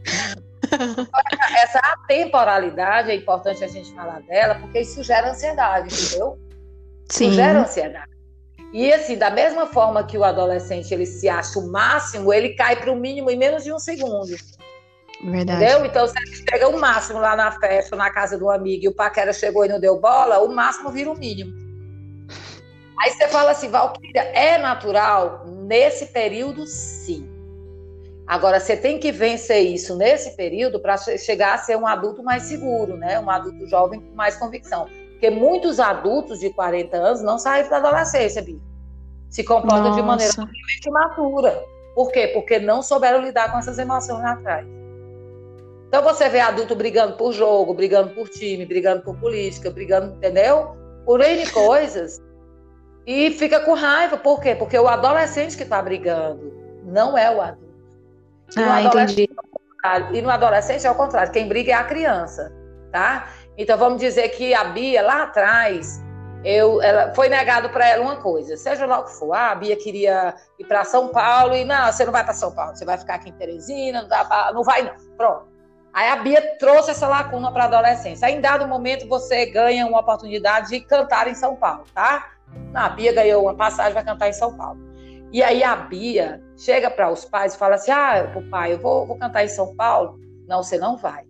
Essa atemporalidade é importante a gente falar dela, porque isso gera ansiedade, entendeu? Sim. Isso gera ansiedade. E assim, da mesma forma que o adolescente ele se acha o máximo, ele cai para o mínimo em menos de um segundo. Verdade. Entendeu? Então, se ele chega o máximo lá na festa, na casa do amigo, e o paquera chegou e não deu bola, o máximo vira o mínimo. Aí você fala assim, Valquíria, é natural? Nesse período, sim. Agora, você tem que vencer isso nesse período para chegar a ser um adulto mais seguro, né? Um adulto jovem com mais convicção. Porque muitos adultos de 40 anos não saem da adolescência, Bia. Se comportam Nossa. de maneira totalmente imatura. Por quê? Porque não souberam lidar com essas emoções lá atrás. Então você vê adulto brigando por jogo, brigando por time, brigando por política, brigando, entendeu? Por N coisas. E fica com raiva. Por quê? Porque o adolescente que está brigando não é o adulto. E ah, entendi. E no adolescente é o contrário, quem briga é a criança, tá? Então vamos dizer que a Bia lá atrás, eu, ela, foi negado para ela uma coisa, seja lá o que for. Ah, a Bia queria ir para São Paulo e não, você não vai para São Paulo, você vai ficar aqui em Teresina, não, dá, não vai não. Pronto. Aí a Bia trouxe essa lacuna para a adolescência. Aí, em dado momento, você ganha uma oportunidade de cantar em São Paulo, tá? Não, a Bia ganhou uma passagem, vai cantar em São Paulo. E aí a Bia chega para os pais e fala assim: Ah, o pai, eu vou, vou cantar em São Paulo. Não, você não vai.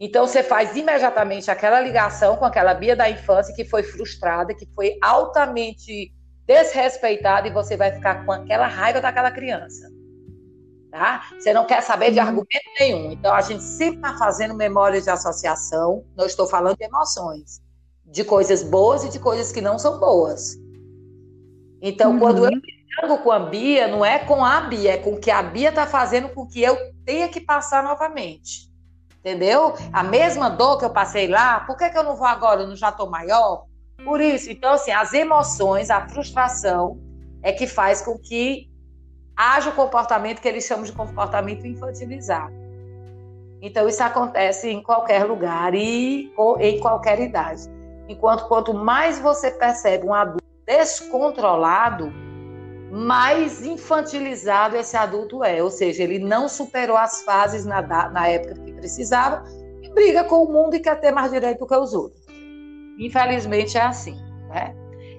Então você faz imediatamente aquela ligação com aquela Bia da infância que foi frustrada, que foi altamente desrespeitada e você vai ficar com aquela raiva daquela criança. Tá? Você não quer saber de uhum. argumento nenhum. Então a gente sempre está fazendo memórias de associação. Não estou falando de emoções, de coisas boas e de coisas que não são boas. Então uhum. quando eu dialogo com a Bia, não é com a Bia, é com o que a Bia está fazendo com que eu tenha que passar novamente. Entendeu? A mesma dor que eu passei lá, por que, que eu não vou agora? Eu não já estou maior? Por isso, então, assim, as emoções, a frustração é que faz com que haja o comportamento que eles chamam de comportamento infantilizado. Então, isso acontece em qualquer lugar e em qualquer idade. Enquanto quanto mais você percebe um adulto descontrolado, mais infantilizado esse adulto é. Ou seja, ele não superou as fases na, na época que precisava e briga com o mundo e quer ter mais direito que os outros. Infelizmente é assim, né?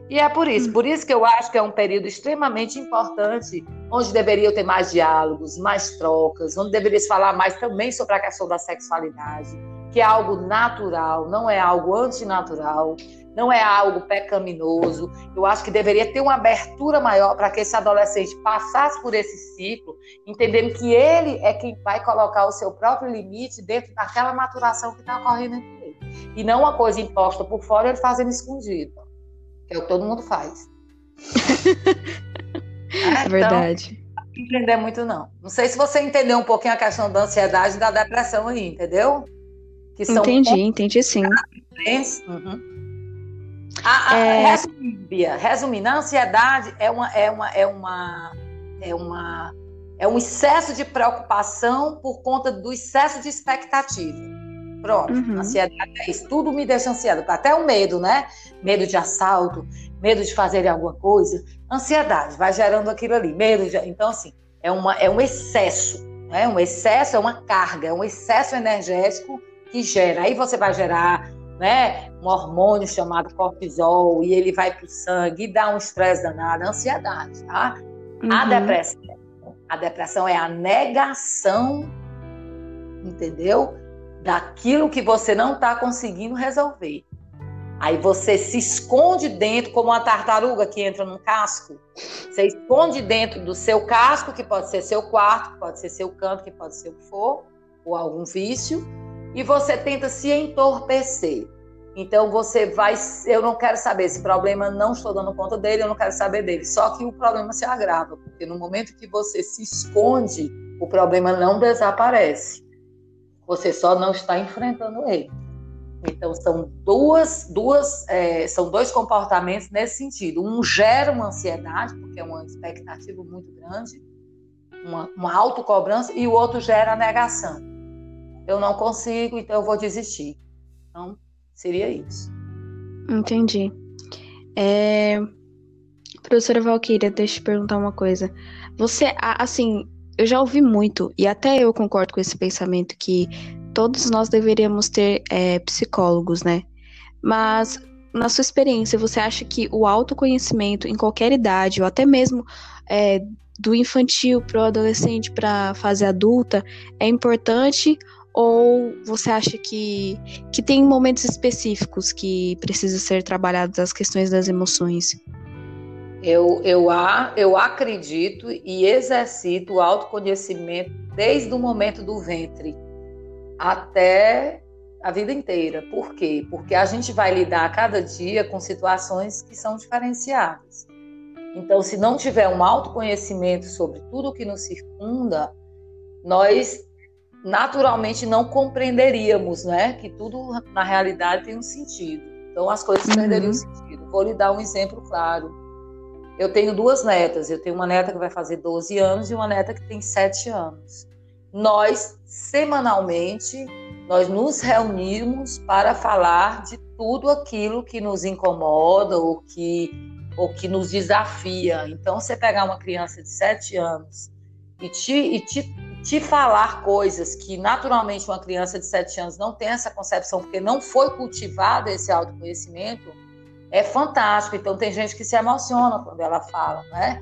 E é por isso, por isso que eu acho que é um período extremamente importante, onde deveria ter mais diálogos, mais trocas, onde deveria se falar mais também sobre a questão da sexualidade, que é algo natural, não é algo antinatural não é algo pecaminoso. Eu acho que deveria ter uma abertura maior para que esse adolescente passasse por esse ciclo, entendendo que ele é quem vai colocar o seu próprio limite dentro daquela maturação que está ocorrendo entre ele. E não uma coisa imposta por fora, ele fazendo escondido, que é o que todo mundo faz. é, é verdade. Então, entender muito, não. Não sei se você entendeu um pouquinho a questão da ansiedade e da depressão aí, entendeu? Que são entendi, entendi sim. Uhum. A, a, é... Resumindo, resumindo, a ansiedade é uma, é uma, é uma, é uma, é um excesso de preocupação por conta do excesso de expectativa. Pronto, uhum. ansiedade é isso. Tudo me deixa ansiada. Até o medo, né? Medo de assalto, medo de fazer alguma coisa. Ansiedade, vai gerando aquilo ali. Medo de... Então, assim, é, uma, é um excesso. Né? Um excesso é uma carga, é um excesso energético que gera. Aí você vai gerar né, um hormônio chamado cortisol e ele vai para o sangue e dá um estresse danado, ansiedade, tá? Uhum. A depressão, a depressão é a negação, entendeu? Daquilo que você não está conseguindo resolver. Aí você se esconde dentro, como uma tartaruga que entra num casco. Você esconde dentro do seu casco, que pode ser seu quarto, que pode ser seu canto, que pode ser o que for, ou algum vício e você tenta se entorpecer. Então você vai, eu não quero saber esse problema, não estou dando conta dele, eu não quero saber dele. Só que o problema se agrava, porque no momento que você se esconde, o problema não desaparece. Você só não está enfrentando ele. Então são duas, duas, é, são dois comportamentos nesse sentido. Um gera uma ansiedade, porque é uma expectativa muito grande, uma, uma autocobrança, e o outro gera a negação eu não consigo, então eu vou desistir. Então, seria isso. Entendi. É... Professora Valquíria, deixa eu te perguntar uma coisa. Você, assim, eu já ouvi muito, e até eu concordo com esse pensamento, que todos nós deveríamos ter é, psicólogos, né? Mas, na sua experiência, você acha que o autoconhecimento em qualquer idade, ou até mesmo é, do infantil para o adolescente para a fase adulta, é importante ou você acha que, que tem momentos específicos que precisa ser trabalhados as questões das emoções? Eu, eu, eu acredito e exercito o autoconhecimento desde o momento do ventre até a vida inteira. Por quê? Porque a gente vai lidar a cada dia com situações que são diferenciadas. Então, se não tiver um autoconhecimento sobre tudo que nos circunda, nós naturalmente não compreenderíamos, né? Que tudo na realidade tem um sentido. Então as coisas uhum. perderiam sentido. Vou lhe dar um exemplo claro. Eu tenho duas netas. Eu tenho uma neta que vai fazer 12 anos e uma neta que tem 7 anos. Nós, semanalmente, nós nos reunimos para falar de tudo aquilo que nos incomoda ou que, ou que nos desafia. Então, você pegar uma criança de 7 anos e te, e te, te falar coisas que naturalmente uma criança de 7 anos não tem essa concepção, porque não foi cultivado esse autoconhecimento, é fantástico. Então, tem gente que se emociona quando ela fala, né?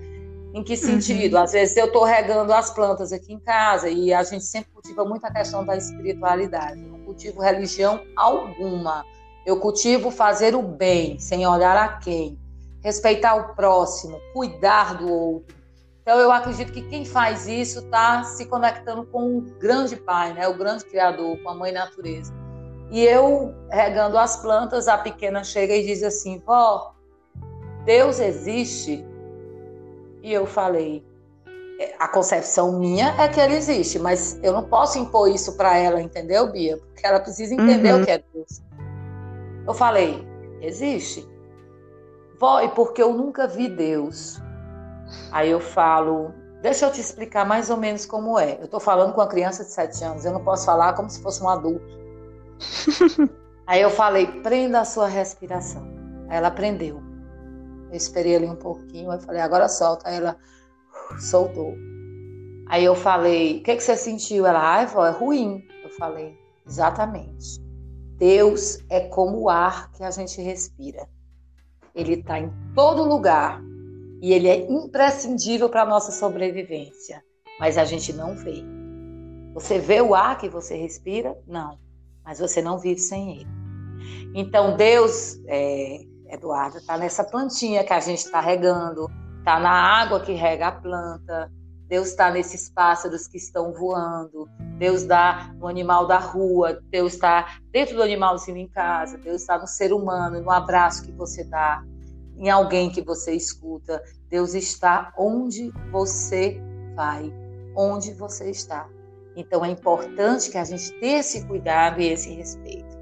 Em que sentido? Uhum. Às vezes eu estou regando as plantas aqui em casa e a gente sempre cultiva muito a questão da espiritualidade. Eu não cultivo religião alguma. Eu cultivo fazer o bem, sem olhar a quem. Respeitar o próximo, cuidar do outro. Então eu acredito que quem faz isso está se conectando com o grande pai, né? o grande criador, com a mãe natureza. E eu, regando as plantas, a pequena chega e diz assim: Vó, Deus existe? E eu falei: é, A concepção minha é que ele existe, mas eu não posso impor isso para ela, entendeu, Bia? Porque ela precisa entender uhum. o que é Deus. Eu falei: Existe. Vó, e porque eu nunca vi Deus? Aí eu falo: Deixa eu te explicar mais ou menos como é. Eu estou falando com uma criança de 7 anos, eu não posso falar como se fosse um adulto. Aí eu falei, prenda a sua respiração. Aí ela prendeu. Eu esperei ali um pouquinho, aí falei, agora solta. Aí ela soltou. Aí eu falei, o que, que você sentiu? Ela, ai, vó, é ruim. Eu falei, exatamente. Deus é como o ar que a gente respira. Ele está em todo lugar e ele é imprescindível para a nossa sobrevivência, mas a gente não vê. Você vê o ar que você respira? Não. Mas você não vive sem ele. Então, Deus, é, Eduardo, está nessa plantinha que a gente está regando, está na água que rega a planta, Deus está nesses pássaros que estão voando, Deus está no animal da rua, Deus está dentro do animalzinho em casa, Deus está no ser humano, no abraço que você dá, em alguém que você escuta. Deus está onde você vai, onde você está. Então é importante que a gente tenha esse cuidado e esse respeito.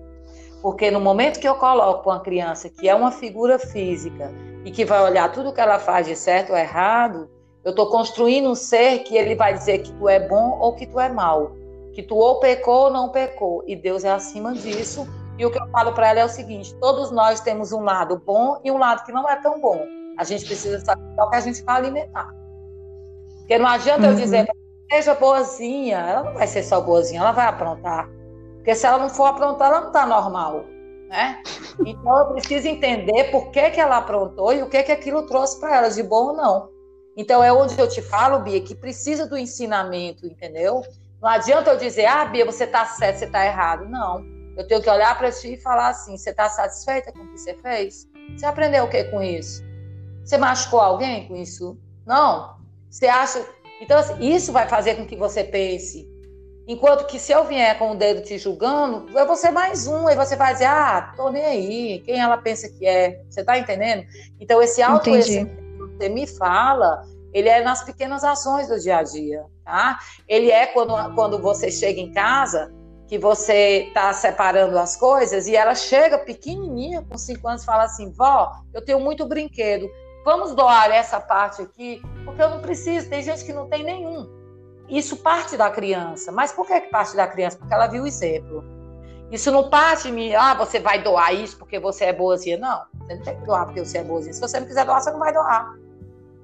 Porque no momento que eu coloco uma criança que é uma figura física e que vai olhar tudo que ela faz de certo ou errado, eu estou construindo um ser que ele vai dizer que tu é bom ou que tu é mal, que tu ou pecou ou não pecou, e Deus é acima disso. E o que eu falo para ela é o seguinte: todos nós temos um lado bom e um lado que não é tão bom. A gente precisa saber o que a gente vai alimentar. Porque não adianta uhum. eu dizer seja boazinha, ela não vai ser só boazinha, ela vai aprontar. Porque se ela não for aprontar, ela não está normal. Né? Então eu preciso entender por que, que ela aprontou e o que, que aquilo trouxe para ela, de bom ou não. Então é onde eu te falo, Bia, que precisa do ensinamento, entendeu? Não adianta eu dizer, ah, Bia, você está certo, você está errado. Não. Eu tenho que olhar para ti e falar assim: você está satisfeita com o que você fez? Você aprendeu o que com isso? Você machucou alguém com isso? Não. Você acha. Então, assim, isso vai fazer com que você pense. Enquanto que se eu vier com o dedo te julgando, eu vou ser mais um, e você vai dizer, ah, tô nem aí, quem ela pensa que é? Você tá entendendo? Então, esse autoconhecimento que você me fala, ele é nas pequenas ações do dia a dia, tá? Ele é quando, quando você chega em casa, que você tá separando as coisas, e ela chega pequenininha, com cinco anos, e fala assim, vó, eu tenho muito brinquedo, vamos doar essa parte aqui, porque eu não preciso, tem gente que não tem nenhum. Isso parte da criança. Mas por que, parte da criança? Porque ela viu o exemplo. Isso não parte de ah, você vai doar isso porque você é boazinha. Não, você não tem que doar porque você é boazinha. Se você não quiser doar, você não vai doar.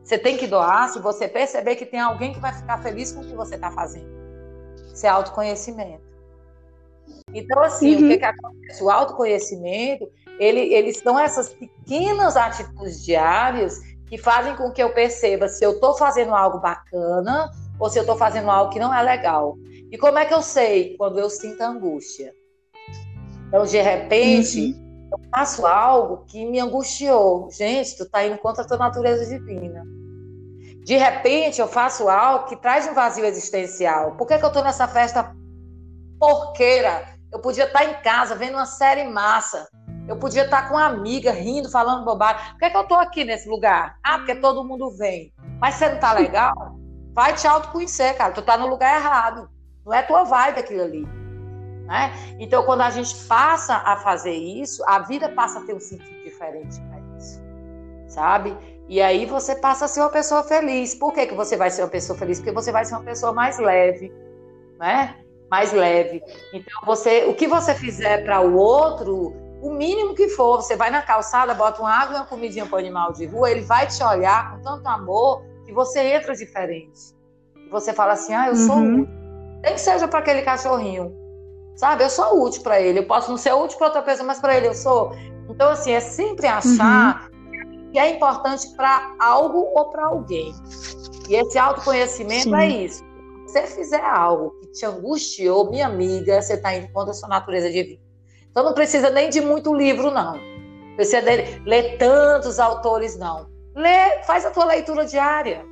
Você tem que doar se você perceber que tem alguém que vai ficar feliz com o que você está fazendo. Isso é autoconhecimento. Então, assim, uhum. o que, que acontece? O autoconhecimento ele, eles são essas pequenas atitudes diárias que fazem com que eu perceba se eu estou fazendo algo bacana ou se eu estou fazendo algo que não é legal. E como é que eu sei quando eu sinto angústia? Então, de repente, uhum. eu faço algo que me angustiou. Gente, tu está indo contra a tua natureza divina. De repente, eu faço algo que traz um vazio existencial. Por que, que eu estou nessa festa porqueira? Eu podia estar em casa vendo uma série massa. Eu podia estar com uma amiga rindo, falando bobagem. Por que, é que eu estou aqui nesse lugar? Ah, porque todo mundo vem. Mas você não tá legal? Vai te autoconhecer, cara. Tu tá no lugar errado. Não é tua vibe aquilo ali. Né? Então, quando a gente passa a fazer isso, a vida passa a ter um sentido diferente para isso. Sabe? E aí você passa a ser uma pessoa feliz. Por que, que você vai ser uma pessoa feliz? Porque você vai ser uma pessoa mais leve, né? Mais leve. Então, você, o que você fizer para o outro o mínimo que for, você vai na calçada, bota uma água e uma comidinha para o animal de rua, ele vai te olhar com tanto amor que você entra diferente. Você fala assim: ah, eu sou uhum. útil. Nem que seja para aquele cachorrinho. Sabe? Eu sou útil para ele. Eu posso não ser útil para outra pessoa, mas para ele eu sou. Então, assim, é sempre achar uhum. que é importante para algo ou para alguém. E esse autoconhecimento Sim. é isso. Se você fizer algo que te angustiou, minha amiga, você está indo contra a sua natureza divina. Então não precisa nem de muito livro, não. Precisa de ler tantos autores, não. Lê, faz a tua leitura diária.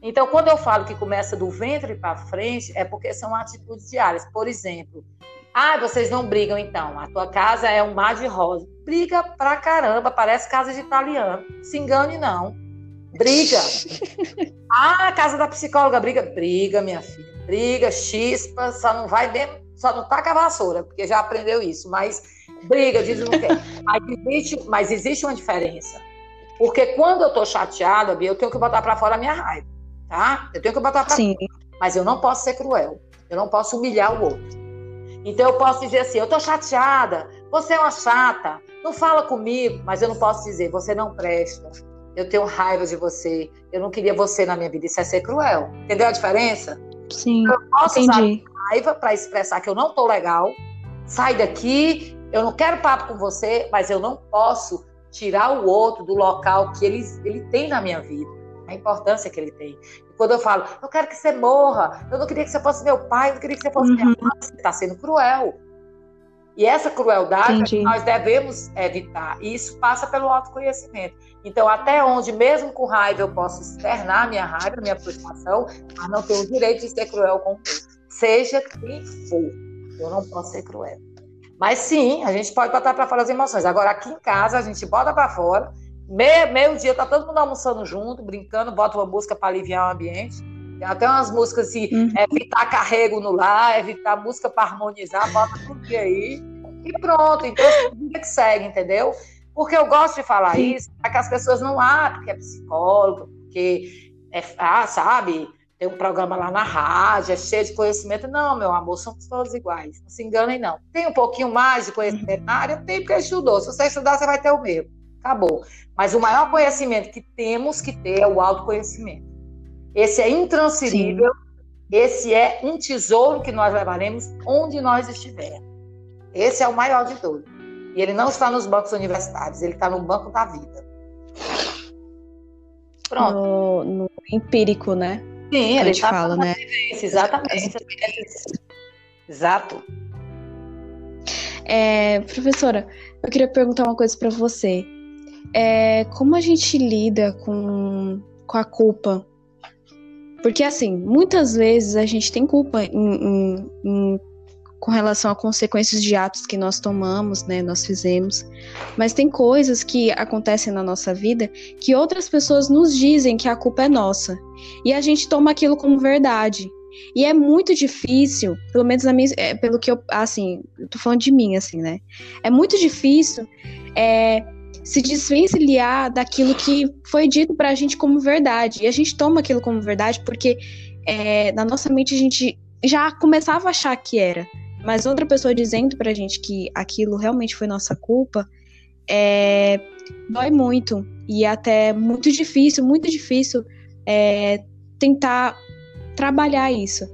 Então, quando eu falo que começa do ventre para frente, é porque são atitudes diárias. Por exemplo, ah, vocês não brigam então. A tua casa é um mar de rosa. Briga pra caramba, parece casa de italiano. Se engane, não. Briga. ah, casa da psicóloga briga. Briga, minha filha. Briga, chispa, só não vai mesmo só não taca a vassoura, porque já aprendeu isso, mas briga, diz não quer. Mas existe, mas existe uma diferença. Porque quando eu tô chateada, Bia, eu tenho que botar para fora a minha raiva, tá? Eu tenho que botar para fora. Mas eu não posso ser cruel. Eu não posso humilhar o outro. Então eu posso dizer assim, eu tô chateada, você é uma chata, não fala comigo, mas eu não posso dizer, você não presta. Eu tenho raiva de você, eu não queria você na minha vida. Isso é ser cruel. Entendeu a diferença? Sim, eu posso entendi. usar raiva para expressar que eu não tô legal. Sai daqui, eu não quero papo com você, mas eu não posso tirar o outro do local que ele, ele tem na minha vida, a importância que ele tem. E quando eu falo, eu quero que você morra, eu não queria que você fosse meu pai, eu não queria que você fosse uhum. minha mãe, você está sendo cruel. E essa crueldade nós devemos evitar. E isso passa pelo autoconhecimento. Então, até onde, mesmo com raiva, eu posso externar minha raiva, minha frustração, mas não tenho o direito de ser cruel com outro seja quem for. Eu não posso ser cruel. Mas sim, a gente pode botar para fora as emoções. Agora, aqui em casa, a gente bota para fora. Meio, meio dia, tá todo mundo almoçando junto, brincando, bota uma música para aliviar o ambiente. Tem até umas músicas assim, uhum. evitar carrego no lar, evitar música para harmonizar, bota tudo aí. E pronto. Então, vida que segue, entendeu? Porque eu gosto de falar sim. isso, para que as pessoas não, ah, porque é psicólogo, porque é, ah, sabe, tem um programa lá na rádio, é cheio de conhecimento. Não, meu amor, somos todos iguais. Não se enganem, não. Tem um pouquinho mais de conhecimento na área? Tem, porque estudou. Se você estudar, você vai ter o mesmo. Acabou. Mas o maior conhecimento que temos que ter é o autoconhecimento. Esse é intransferível. Sim. Esse é um tesouro que nós levaremos onde nós estivermos. Esse é o maior de todos. E ele não está nos bancos universitários, ele está no banco da vida. Pronto. No, no empírico, né? Sim, a gente fala, né? Vivência, exatamente. Exato. É, professora, eu queria perguntar uma coisa para você. É, como a gente lida com, com a culpa? Porque, assim, muitas vezes a gente tem culpa em, em, em com relação a consequências de atos que nós tomamos, né, nós fizemos, mas tem coisas que acontecem na nossa vida que outras pessoas nos dizem que a culpa é nossa e a gente toma aquilo como verdade. E é muito difícil, pelo menos na minha, é, pelo que eu, assim, eu tô falando de mim, assim, né? É muito difícil é, se desvencilhar daquilo que foi dito pra gente como verdade. E a gente toma aquilo como verdade porque é, na nossa mente a gente já começava a achar que era. Mas outra pessoa dizendo pra gente que aquilo realmente foi nossa culpa, é, dói muito. E é até muito difícil, muito difícil é, tentar trabalhar isso.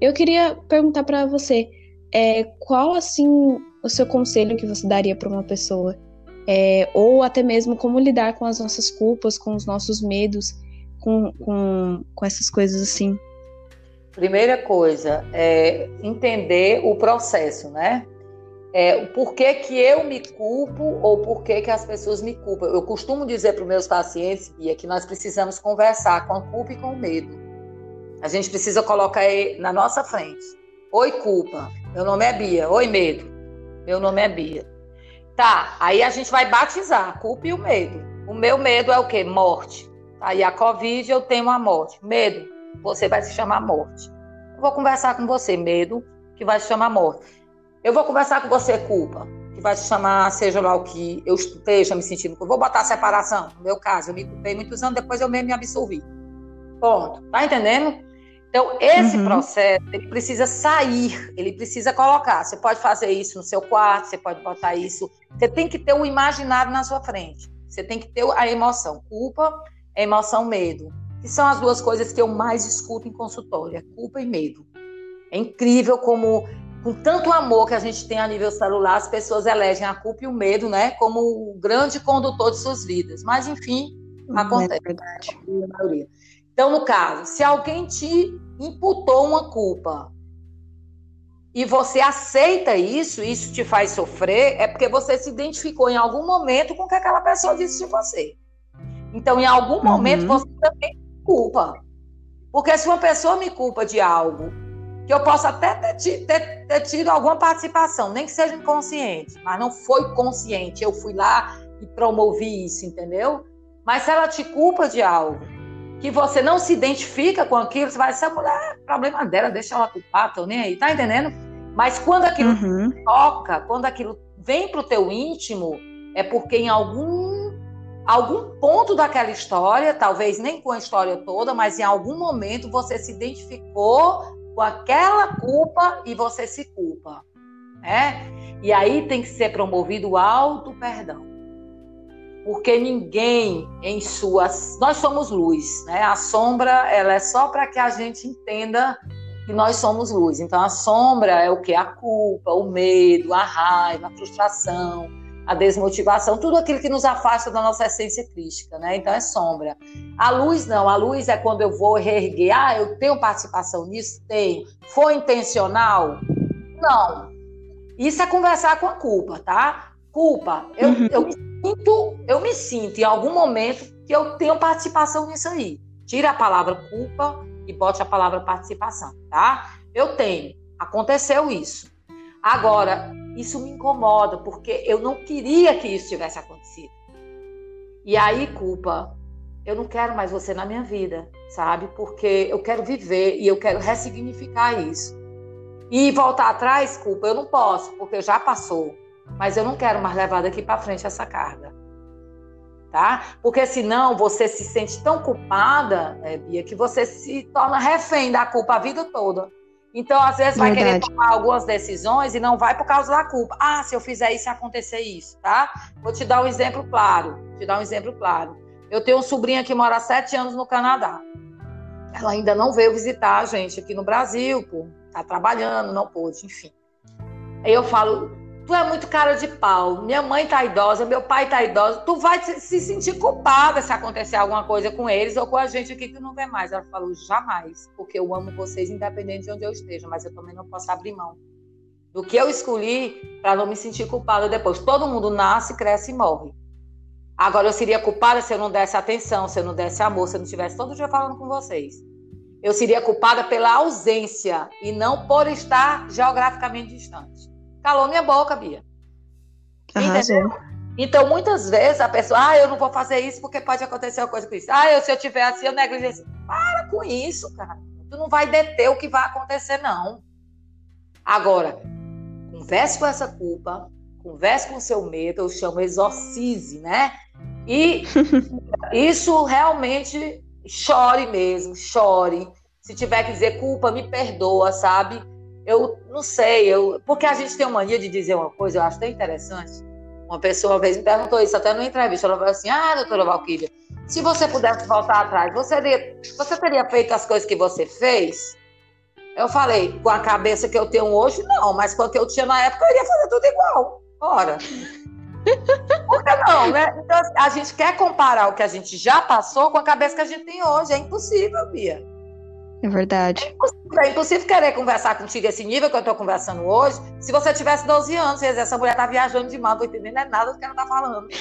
Eu queria perguntar para você, é, qual assim o seu conselho que você daria para uma pessoa? É, ou até mesmo como lidar com as nossas culpas, com os nossos medos, com, com, com essas coisas assim? Primeira coisa é entender o processo, né? É, por que, que eu me culpo ou por que, que as pessoas me culpam. Eu costumo dizer para os meus pacientes, Bia, que nós precisamos conversar com a culpa e com o medo. A gente precisa colocar na nossa frente. Oi, culpa. Meu nome é Bia. Oi, medo. Meu nome é Bia. Tá, aí a gente vai batizar a culpa e o medo. O meu medo é o quê? Morte. Aí a Covid eu tenho a morte. Medo você vai se chamar morte. Eu vou conversar com você, medo, que vai se chamar morte. Eu vou conversar com você, culpa, que vai se chamar, seja lá o que eu esteja me sentindo. Eu vou botar separação, no meu caso, eu me culpei muitos anos, depois eu mesmo me absolvi. Ponto. Tá entendendo? Então, esse uhum. processo, ele precisa sair, ele precisa colocar. Você pode fazer isso no seu quarto, você pode botar isso. Você tem que ter o imaginário na sua frente. Você tem que ter a emoção. Culpa, emoção, medo. Que são as duas coisas que eu mais escuto em consultório: é culpa e medo. É incrível como, com tanto amor que a gente tem a nível celular, as pessoas elegem a culpa e o medo, né, como o grande condutor de suas vidas. Mas, enfim, é acontece. É verdade. Então, no caso, se alguém te imputou uma culpa e você aceita isso, isso te faz sofrer, é porque você se identificou em algum momento com o que aquela pessoa disse de você. Então, em algum momento, uhum. você também culpa. Porque se uma pessoa me culpa de algo que eu posso até ter, ter, ter, tido alguma participação, nem que seja inconsciente, mas não foi consciente, eu fui lá e promovi isso, entendeu? Mas se ela te culpa de algo que você não se identifica com aquilo, você vai dizer, mulher, problema dela, deixa ela culpar, tô nem aí, tá entendendo? Mas quando aquilo uhum. toca, quando aquilo vem pro teu íntimo, é porque em algum algum ponto daquela história, talvez nem com a história toda, mas em algum momento você se identificou com aquela culpa e você se culpa, né? E aí tem que ser promovido o auto perdão. Porque ninguém em suas, nós somos luz, né? A sombra, ela é só para que a gente entenda que nós somos luz. Então a sombra é o que a culpa, o medo, a raiva, a frustração, a desmotivação, tudo aquilo que nos afasta da nossa essência crística, né? Então é sombra. A luz não, a luz é quando eu vou reerguer, ah, eu tenho participação nisso? Tenho. Foi intencional? Não. Isso é conversar com a culpa, tá? Culpa, eu, uhum. eu me sinto, eu me sinto em algum momento que eu tenho participação nisso aí. Tira a palavra culpa e bote a palavra participação, tá? Eu tenho. Aconteceu isso. Agora, isso me incomoda, porque eu não queria que isso tivesse acontecido. E aí, culpa, eu não quero mais você na minha vida, sabe? Porque eu quero viver e eu quero ressignificar isso. E voltar atrás, culpa, eu não posso, porque já passou. Mas eu não quero mais levar daqui para frente essa carga. Tá? Porque senão você se sente tão culpada, né, Bia, que você se torna refém da culpa a vida toda. Então, às vezes, vai Verdade. querer tomar algumas decisões e não vai por causa da culpa. Ah, se eu fizer isso, acontecer isso, tá? Vou te dar um exemplo claro. Te dar um exemplo claro. Eu tenho uma sobrinha que mora há sete anos no Canadá. Ela ainda não veio visitar a gente aqui no Brasil, pô. Tá trabalhando, não pôde, enfim. Aí eu falo, tu é muito cara de pau, minha mãe tá idosa, meu pai tá idoso, tu vai se sentir culpada se acontecer alguma coisa com eles ou com a gente aqui que não vê mais. Ela falou, jamais, porque eu amo vocês independente de onde eu esteja, mas eu também não posso abrir mão do que eu escolhi para não me sentir culpada depois. Todo mundo nasce, cresce e morre. Agora eu seria culpada se eu não desse atenção, se eu não desse amor, se eu não estivesse todo dia falando com vocês. Eu seria culpada pela ausência e não por estar geograficamente distante calou minha boca, Bia. Entendeu? Então, muitas vezes a pessoa, ah, eu não vou fazer isso porque pode acontecer uma coisa com isso. Ah, eu, se eu tiver assim, eu negligencio. Para com isso, cara. Tu não vai deter o que vai acontecer, não. Agora, converse com essa culpa, converse com o seu medo, eu chamo exorcize, né? E isso realmente chore mesmo, chore. Se tiver que dizer culpa, me perdoa, sabe? Eu não sei, eu, porque a gente tem uma mania de dizer uma coisa, eu acho tão interessante. Uma pessoa uma vez me perguntou isso até numa entrevista. Ela falou assim: Ah, doutora Valquíria, se você pudesse voltar atrás, você teria, você teria feito as coisas que você fez? Eu falei, com a cabeça que eu tenho hoje, não, mas com a que eu tinha na época, eu iria fazer tudo igual. Ora. Por que não, né? Então, a gente quer comparar o que a gente já passou com a cabeça que a gente tem hoje. É impossível, Bia. É verdade. É impossível, é impossível querer conversar contigo esse nível que eu estou conversando hoje. Se você tivesse 12 anos, você dizer, essa mulher tá viajando demais, não tô entendendo é nada do que ela tá falando.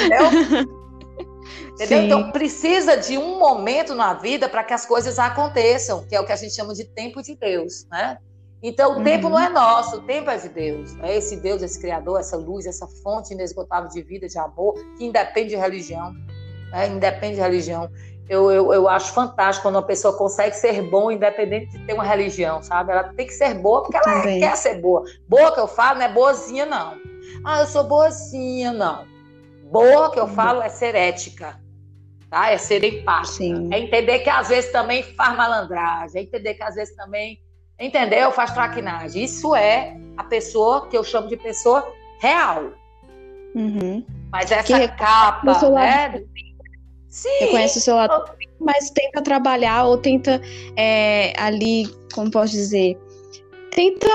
Entendeu? Entendeu? Então precisa de um momento na vida para que as coisas aconteçam, que é o que a gente chama de tempo de Deus, né? Então o uhum. tempo não é nosso, o tempo é de Deus. É esse Deus, esse Criador, essa luz, essa fonte inesgotável de vida, de amor, que independe de religião, né? independe de religião eu, eu, eu acho fantástico quando uma pessoa consegue ser bom independente de ter uma religião, sabe? Ela tem que ser boa porque ela Também. quer ser boa. Boa que eu falo não é boazinha, não. Ah, eu sou boazinha, não. Boa que eu falo é ser ética. tá? É ser empático. Sim. É entender que às vezes também faz malandragem, é entender que às vezes também, entendeu? Faz traquinagem. Isso é a pessoa que eu chamo de pessoa real. Uhum. Mas essa que capa, né? Sim. Reconhece o seu lado, mas tenta trabalhar ou tenta é, ali, como posso dizer, tenta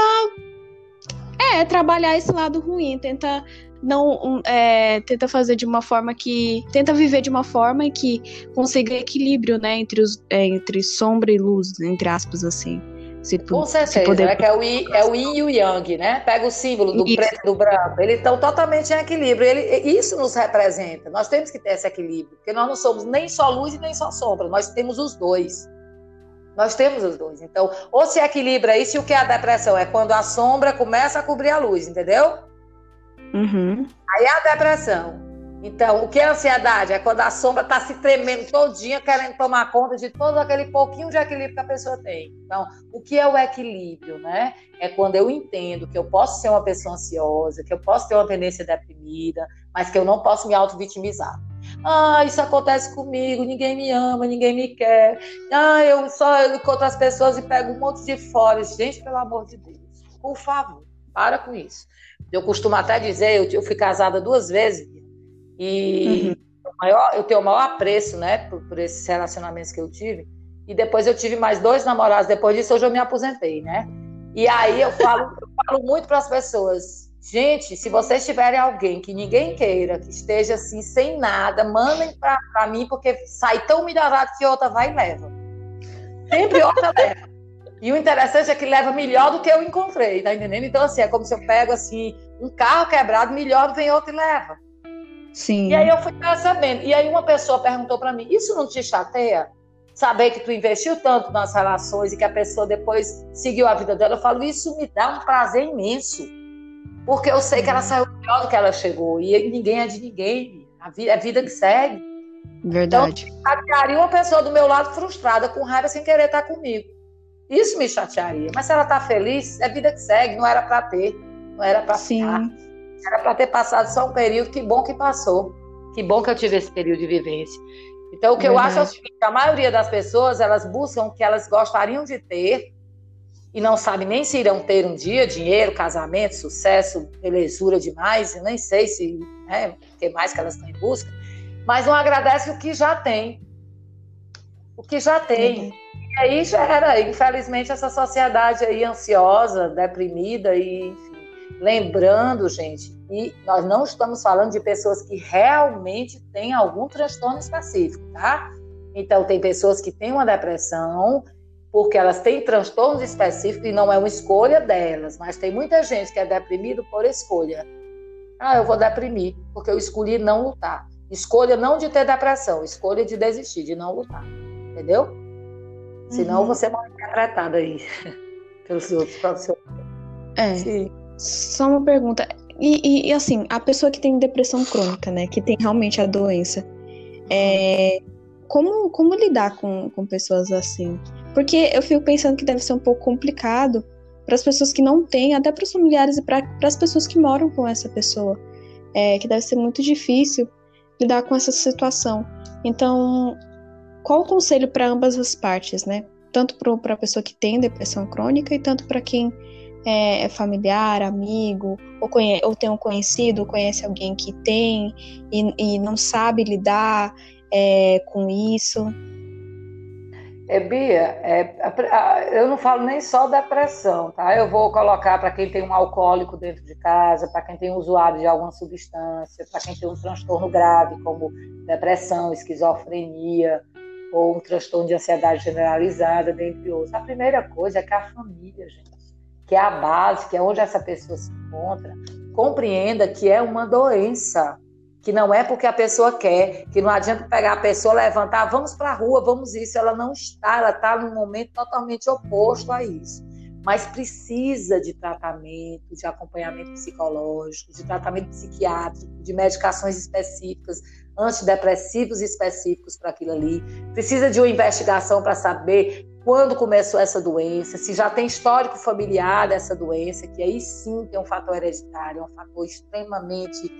é trabalhar esse lado ruim, tenta não é, tenta fazer de uma forma que tenta viver de uma forma que consiga equilíbrio, né, entre os é, entre sombra e luz, entre aspas assim. Se, Com certeza, se poder... é que é o, I, é o Yin e o Yang, né? Pega o símbolo do isso. preto e do branco. Eles estão totalmente em equilíbrio. Ele, isso nos representa. Nós temos que ter esse equilíbrio, porque nós não somos nem só luz e nem só sombra. Nós temos os dois. Nós temos os dois. Então, ou se equilibra isso, e o que é a depressão? É quando a sombra começa a cobrir a luz, entendeu? Uhum. Aí é a depressão. Então, o que é ansiedade? É quando a sombra está se tremendo todinha, querendo tomar conta de todo aquele pouquinho de equilíbrio que a pessoa tem. Então, o que é o equilíbrio, né? É quando eu entendo que eu posso ser uma pessoa ansiosa, que eu posso ter uma tendência deprimida, mas que eu não posso me auto-vitimizar. Ah, isso acontece comigo, ninguém me ama, ninguém me quer. Ah, eu só encontro as pessoas e pego um monte de fora. Gente, pelo amor de Deus, por favor, para com isso. Eu costumo até dizer, eu, eu fui casada duas vezes, e uhum. maior, eu tenho o maior apreço, né, por, por, esses relacionamentos que eu tive. E depois eu tive mais dois namorados. Depois disso, hoje eu me aposentei, né? E aí eu falo, eu falo muito para as pessoas: gente, se vocês tiverem alguém que ninguém queira, que esteja assim, sem nada, mandem para mim, porque sai tão melhorado que outra vai e leva. Sempre outra leva. E o interessante é que leva melhor do que eu encontrei, tá entendendo? Então, assim, é como se eu pego assim, um carro quebrado, melhor vem outro e leva. Sim. E aí eu fui sabendo. E aí uma pessoa perguntou para mim: Isso não te chateia? Saber que tu investiu tanto nas relações e que a pessoa depois seguiu a vida dela. Eu falo: Isso me dá um prazer imenso. Porque eu sei que ela saiu melhor do que ela chegou. E ninguém é de ninguém. A vida, é vida que segue. Verdade. Então, chatearia uma pessoa do meu lado frustrada, com raiva, sem querer estar comigo. Isso me chatearia. Mas se ela está feliz, é vida que segue. Não era para ter. Não era para ficar. Era para ter passado só um período, que bom que passou. Que bom que eu tive esse período de vivência. Então, o que Verdade. eu acho é o seguinte: a maioria das pessoas, elas buscam o que elas gostariam de ter e não sabem nem se irão ter um dia dinheiro, casamento, sucesso, belezura demais. Eu nem sei se né, o que mais que elas estão em busca, mas não agradece o que já tem. O que já tem. Uhum. E aí já era, infelizmente, essa sociedade aí ansiosa, deprimida e, enfim, Lembrando, gente, que nós não estamos falando de pessoas que realmente têm algum transtorno específico, tá? Então, tem pessoas que têm uma depressão porque elas têm transtornos específicos e não é uma escolha delas, mas tem muita gente que é deprimido por escolha. Ah, eu vou deprimir porque eu escolhi não lutar. Escolha não de ter depressão, escolha de desistir, de não lutar. Entendeu? Senão uhum. você morre interpretada aí pelos outros profissionais. É. Sim. Só uma pergunta. E, e, assim, a pessoa que tem depressão crônica, né? Que tem realmente a doença. É, como, como lidar com, com pessoas assim? Porque eu fico pensando que deve ser um pouco complicado para as pessoas que não têm, até para os familiares e para as pessoas que moram com essa pessoa. É, que deve ser muito difícil lidar com essa situação. Então, qual o conselho para ambas as partes, né? Tanto para a pessoa que tem depressão crônica e tanto para quem é, é familiar, amigo, ou, conhe ou tem um conhecido, conhece alguém que tem e, e não sabe lidar é, com isso? É, Bia, é, eu não falo nem só depressão, tá? Eu vou colocar para quem tem um alcoólico dentro de casa, para quem tem um usuário de alguma substância, para quem tem um transtorno grave, como depressão, esquizofrenia, ou um transtorno de ansiedade generalizada, dentre outros. A primeira coisa é que a família, gente que é a base, que é onde essa pessoa se encontra, compreenda que é uma doença, que não é porque a pessoa quer, que não adianta pegar a pessoa, levantar, vamos para a rua, vamos isso. Ela não está, ela está num momento totalmente oposto a isso. Mas precisa de tratamento, de acompanhamento psicológico, de tratamento psiquiátrico, de medicações específicas, antidepressivos específicos para aquilo ali. Precisa de uma investigação para saber quando começou essa doença, se já tem histórico familiar dessa doença, que aí sim tem um fator hereditário, é um fator extremamente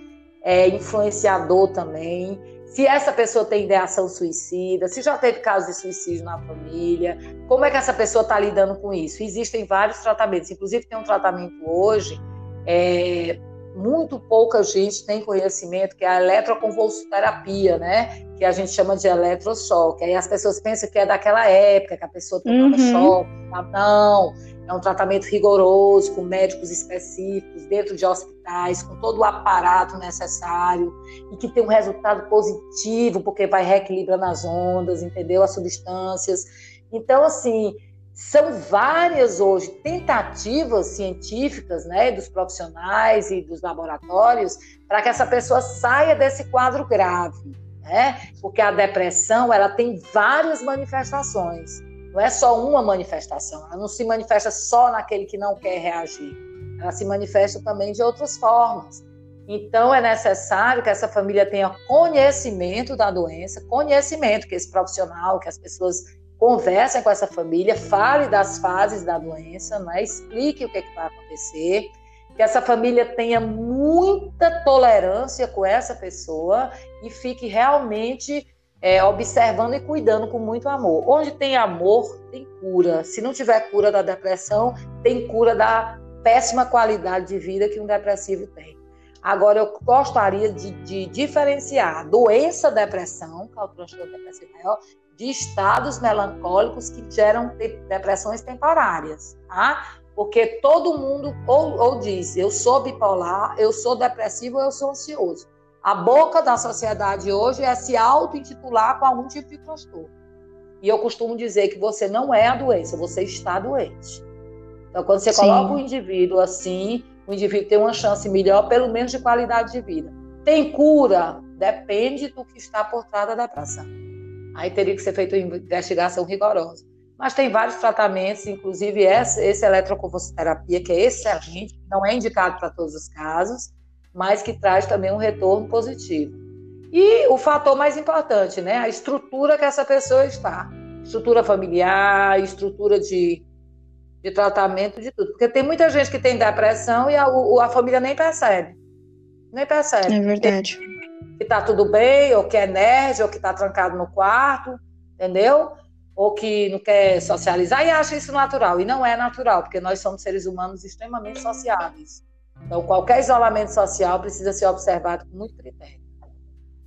é, influenciador também. se essa pessoa tem ideação suicida, se já teve caso de suicídio na família, como é que essa pessoa está lidando com isso? Existem vários tratamentos, inclusive tem um tratamento hoje, é, muito pouca gente tem conhecimento, que é a eletroconvulsoterapia, né? Que a gente chama de eletrochoque. Aí as pessoas pensam que é daquela época, que a pessoa tomava uhum. choque. Não, é um tratamento rigoroso, com médicos específicos, dentro de hospitais, com todo o aparato necessário, e que tem um resultado positivo, porque vai reequilibrando as ondas, entendeu? As substâncias. Então, assim, são várias hoje tentativas científicas, né, dos profissionais e dos laboratórios, para que essa pessoa saia desse quadro grave, né? Porque a depressão, ela tem várias manifestações. Não é só uma manifestação, ela não se manifesta só naquele que não quer reagir. Ela se manifesta também de outras formas. Então, é necessário que essa família tenha conhecimento da doença, conhecimento que esse profissional, que as pessoas conversem com essa família, fale das fases da doença, né? explique o que, é que vai acontecer, que essa família tenha muita tolerância com essa pessoa e fique realmente é, observando e cuidando com muito amor. Onde tem amor, tem cura. Se não tiver cura da depressão, tem cura da péssima qualidade de vida que um depressivo tem. Agora, eu gostaria de, de diferenciar a doença depressão, que é o transtorno depressivo maior, de estados melancólicos que geram depressões temporárias, tá? Porque todo mundo ou, ou diz, eu sou bipolar, eu sou depressivo, eu sou ansioso. A boca da sociedade hoje é se auto-intitular com algum tipo de transtorno. E eu costumo dizer que você não é a doença, você está doente. Então, quando você Sim. coloca o indivíduo assim, o indivíduo tem uma chance melhor, pelo menos de qualidade de vida. Tem cura? Depende do que está por trás da depressão. Aí teria que ser feita uma investigação rigorosa. Mas tem vários tratamentos, inclusive esse, esse eletroconvulsoterapia, que é excelente, não é indicado para todos os casos, mas que traz também um retorno positivo. E o fator mais importante, né? A estrutura que essa pessoa está. Estrutura familiar, estrutura de, de tratamento, de tudo. Porque tem muita gente que tem depressão e a, a família nem percebe. Nem percebe. É verdade. Que tá tudo bem, ou que é nerd, ou que tá trancado no quarto, entendeu? Ou que não quer socializar e acha isso natural. E não é natural, porque nós somos seres humanos extremamente sociáveis. Então, qualquer isolamento social precisa ser observado com muito critério.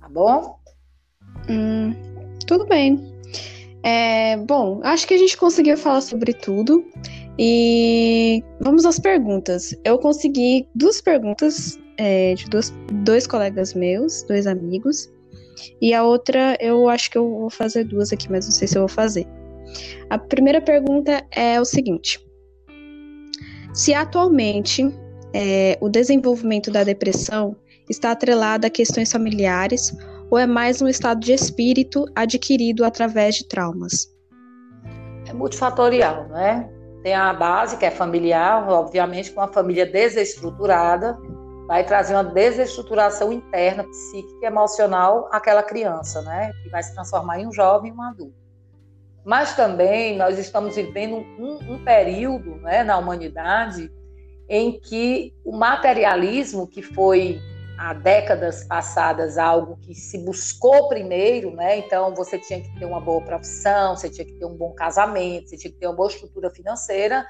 Tá bom? Hum, tudo bem. É, bom, acho que a gente conseguiu falar sobre tudo. E vamos às perguntas. Eu consegui duas perguntas é, de dois, dois colegas meus, dois amigos. E a outra, eu acho que eu vou fazer duas aqui, mas não sei se eu vou fazer. A primeira pergunta é o seguinte: Se atualmente é, o desenvolvimento da depressão está atrelado a questões familiares ou é mais um estado de espírito adquirido através de traumas? É multifatorial, né? Tem a base, que é familiar, obviamente, com uma família desestruturada, vai trazer uma desestruturação interna, psíquica e emocional àquela criança, né? Que vai se transformar em um jovem, um adulto. Mas também nós estamos vivendo um, um período né, na humanidade em que o materialismo, que foi há décadas passadas algo que se buscou primeiro, né? Então você tinha que ter uma boa profissão, você tinha que ter um bom casamento, você tinha que ter uma boa estrutura financeira,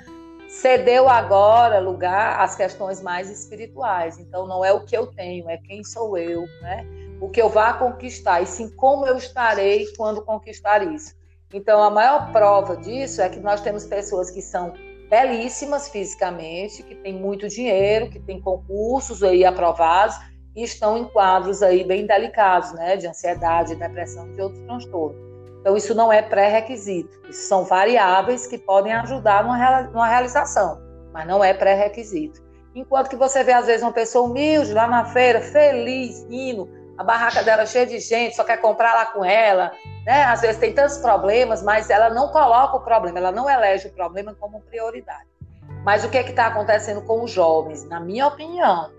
cedeu agora lugar às questões mais espirituais. Então não é o que eu tenho, é quem sou eu, né? O que eu vá conquistar, e sim como eu estarei quando conquistar isso. Então a maior prova disso é que nós temos pessoas que são belíssimas fisicamente, que têm muito dinheiro, que têm concursos aí aprovados e estão em quadros aí bem delicados, né, de ansiedade, depressão, de outros transtornos. Então isso não é pré-requisito. Isso são variáveis que podem ajudar numa, numa realização, mas não é pré-requisito. Enquanto que você vê às vezes uma pessoa humilde lá na feira, feliz, indo, a barraca dela cheia de gente, só quer comprar lá com ela, né? Às vezes tem tantos problemas, mas ela não coloca o problema, ela não elege o problema como prioridade. Mas o que é está acontecendo com os jovens? Na minha opinião,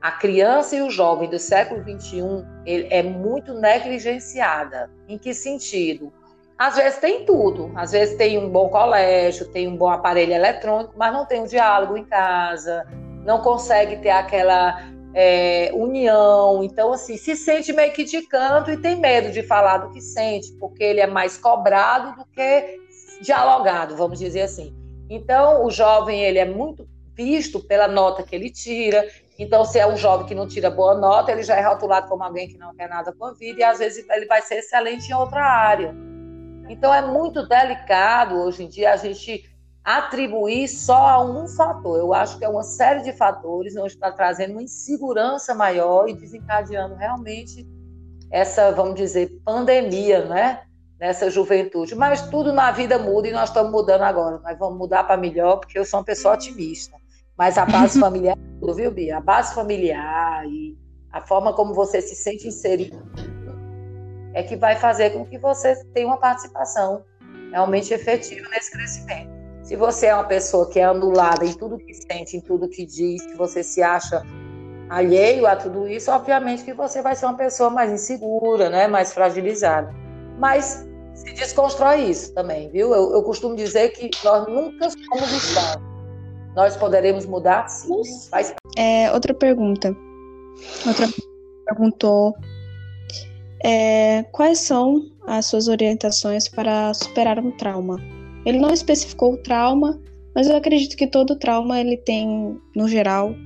a criança e o jovem do século XXI é muito negligenciada. Em que sentido? Às vezes tem tudo, às vezes tem um bom colégio, tem um bom aparelho eletrônico, mas não tem um diálogo em casa, não consegue ter aquela é, união. Então, assim, se sente meio que de canto e tem medo de falar do que sente, porque ele é mais cobrado do que dialogado, vamos dizer assim. Então, o jovem ele é muito visto pela nota que ele tira. Então, se é um jovem que não tira boa nota, ele já é rotulado como alguém que não quer nada com a vida e às vezes ele vai ser excelente em outra área. Então, é muito delicado hoje em dia a gente atribuir só a um fator. Eu acho que é uma série de fatores onde está trazendo uma insegurança maior e desencadeando realmente essa, vamos dizer, pandemia, né? Nessa juventude. Mas tudo na vida muda e nós estamos mudando agora. Nós vamos mudar para melhor, porque eu sou uma pessoa otimista. Mas a base familiar, viu, Bia? A base familiar e a forma como você se sente inserido é que vai fazer com que você tenha uma participação realmente efetiva nesse crescimento. Se você é uma pessoa que é anulada em tudo que sente, em tudo que diz, que você se acha alheio a tudo isso, obviamente que você vai ser uma pessoa mais insegura, né? mais fragilizada. Mas se desconstrói isso também, viu? Eu, eu costumo dizer que nós nunca somos estáveis. Nós poderemos mudar, sim. Mas... É, outra pergunta. Outra perguntou é, quais são as suas orientações para superar um trauma? Ele não especificou o trauma, mas eu acredito que todo trauma ele tem, no geral,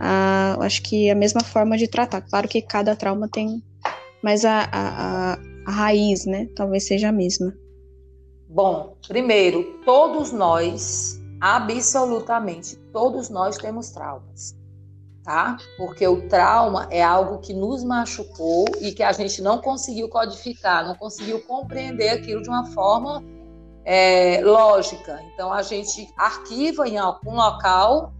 a, acho que a mesma forma de tratar. Claro que cada trauma tem, mas a, a, a raiz, né, talvez seja a mesma. Bom, primeiro, todos nós, absolutamente todos nós temos traumas, tá? Porque o trauma é algo que nos machucou e que a gente não conseguiu codificar, não conseguiu compreender aquilo de uma forma é, lógica. Então a gente arquiva em algum local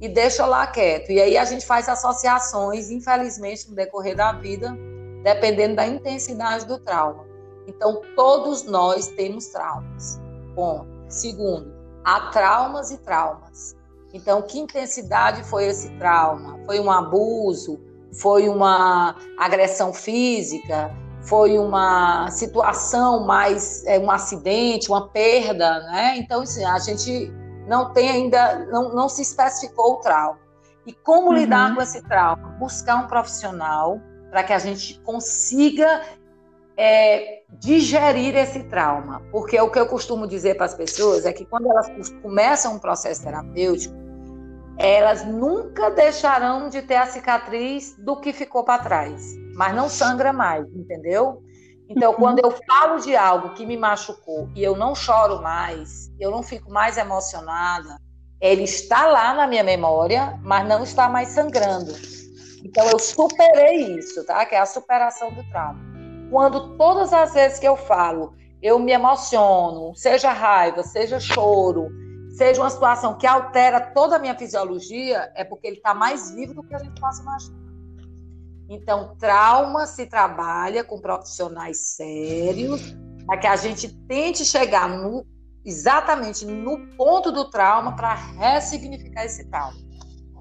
e deixa lá quieto. E aí a gente faz associações, infelizmente, no decorrer da vida, dependendo da intensidade do trauma. Então todos nós temos traumas. Bom, segundo, há traumas e traumas. Então, que intensidade foi esse trauma? Foi um abuso? Foi uma agressão física? foi uma situação mais é, um acidente, uma perda, né? Então, assim, a gente não tem ainda, não, não se especificou o trauma. E como uhum. lidar com esse trauma? Buscar um profissional para que a gente consiga é, digerir esse trauma. Porque o que eu costumo dizer para as pessoas é que quando elas começam um processo terapêutico, elas nunca deixarão de ter a cicatriz do que ficou para trás mas não sangra mais, entendeu? Então, quando eu falo de algo que me machucou e eu não choro mais, eu não fico mais emocionada, ele está lá na minha memória, mas não está mais sangrando. Então, eu superei isso, tá? Que é a superação do trauma. Quando todas as vezes que eu falo, eu me emociono, seja raiva, seja choro, seja uma situação que altera toda a minha fisiologia, é porque ele está mais vivo do que a gente possa imaginar. Então, trauma se trabalha com profissionais sérios para que a gente tente chegar no, exatamente no ponto do trauma para ressignificar esse trauma.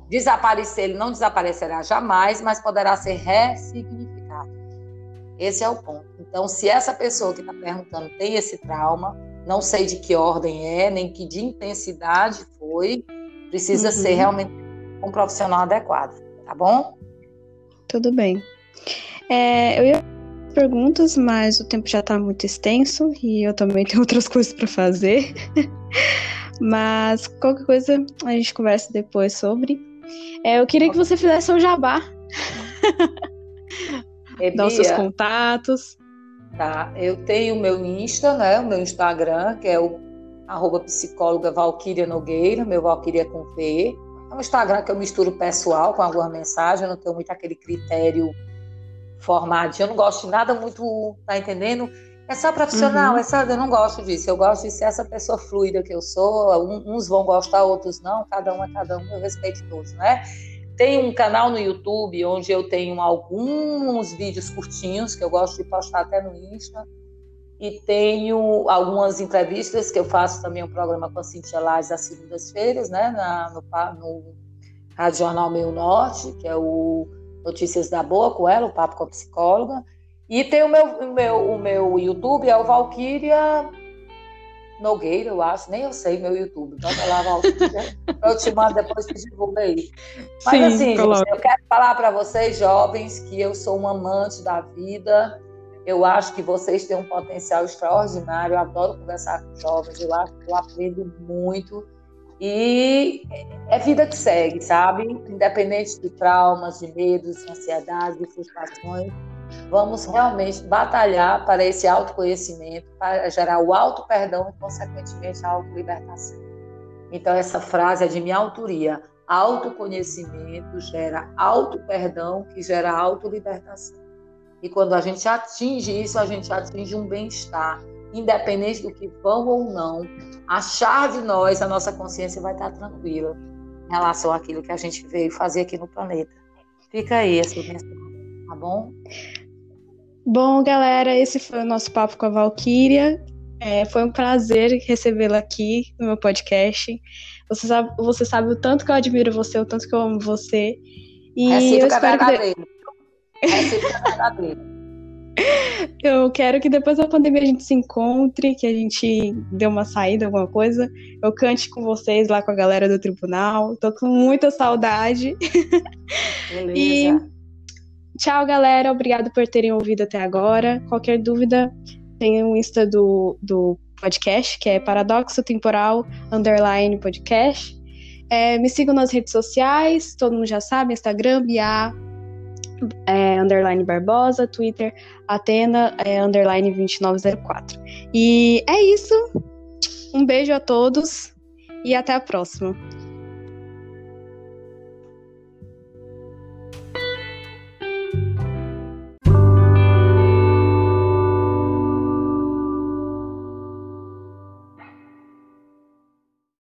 Desaparecer, ele não desaparecerá jamais, mas poderá ser ressignificado. Esse é o ponto. Então, se essa pessoa que está perguntando tem esse trauma, não sei de que ordem é, nem que de intensidade foi, precisa uhum. ser realmente um profissional adequado, tá bom? Tudo bem. É, eu ia perguntas, mas o tempo já está muito extenso e eu também tenho outras coisas para fazer. mas qualquer coisa a gente conversa depois sobre. É, eu queria que você fizesse um jabá. É, Dá os seus contatos. Tá, eu tenho o meu Insta, né? O meu Instagram, que é o arroba psicóloga Valquíria Nogueira, meu Valquíria com V. É um Instagram que eu misturo pessoal com alguma mensagem, eu não tenho muito aquele critério formado. Eu não gosto de nada muito, tá entendendo? É só profissional, uhum. é só, eu não gosto disso. Eu gosto de ser essa pessoa fluida que eu sou. Uns vão gostar, outros não. Cada um é cada um, eu respeito todos, né? Tem um canal no YouTube onde eu tenho alguns vídeos curtinhos que eu gosto de postar até no Insta e tenho algumas entrevistas que eu faço também um programa com a Cintia Lais às segundas-feiras, né, na, no, no Rádio Jornal Meio Norte, que é o Notícias da Boa com ela, o Papo com a Psicóloga. E tem o meu, o meu, o meu YouTube, é o Valkyria Nogueira, eu acho, nem eu sei meu YouTube. Bota lá, eu te mando depois que divulga aí. Mas Sim, assim, gente, eu quero falar para vocês, jovens, que eu sou um amante da vida. Eu acho que vocês têm um potencial extraordinário. Eu adoro conversar com jovens, eu acho que eu aprendo muito. E é vida que segue, sabe? Independente de traumas, de medos, de ansiedades, de frustrações vamos realmente batalhar para esse autoconhecimento, para gerar o auto-perdão e, consequentemente, a auto-libertação. Então, essa frase é de minha autoria. Autoconhecimento gera auto-perdão, que gera auto-libertação. E quando a gente atinge isso, a gente atinge um bem-estar, independente do que vão ou não, achar de nós, a nossa consciência vai estar tranquila em relação àquilo que a gente veio fazer aqui no planeta. Fica aí essa mensagem, tá bom? Bom, galera, esse foi o nosso papo com a Valkyria. É, foi um prazer recebê-la aqui no meu podcast. Você sabe, você sabe o tanto que eu admiro você, o tanto que eu amo você. E é eu espero que... É Eu quero que depois da pandemia a gente se encontre, que a gente dê uma saída, alguma coisa. Eu cante com vocês lá com a galera do tribunal. Tô com muita saudade. Beleza. E Tchau, galera. Obrigado por terem ouvido até agora. Qualquer dúvida, tem o Insta do, do podcast, que é Paradoxo Temporal Underline Podcast. É, me sigam nas redes sociais, todo mundo já sabe, Instagram, Bia, é, underline Barbosa, Twitter, Atena, é, underline 2904. E é isso. Um beijo a todos e até a próxima.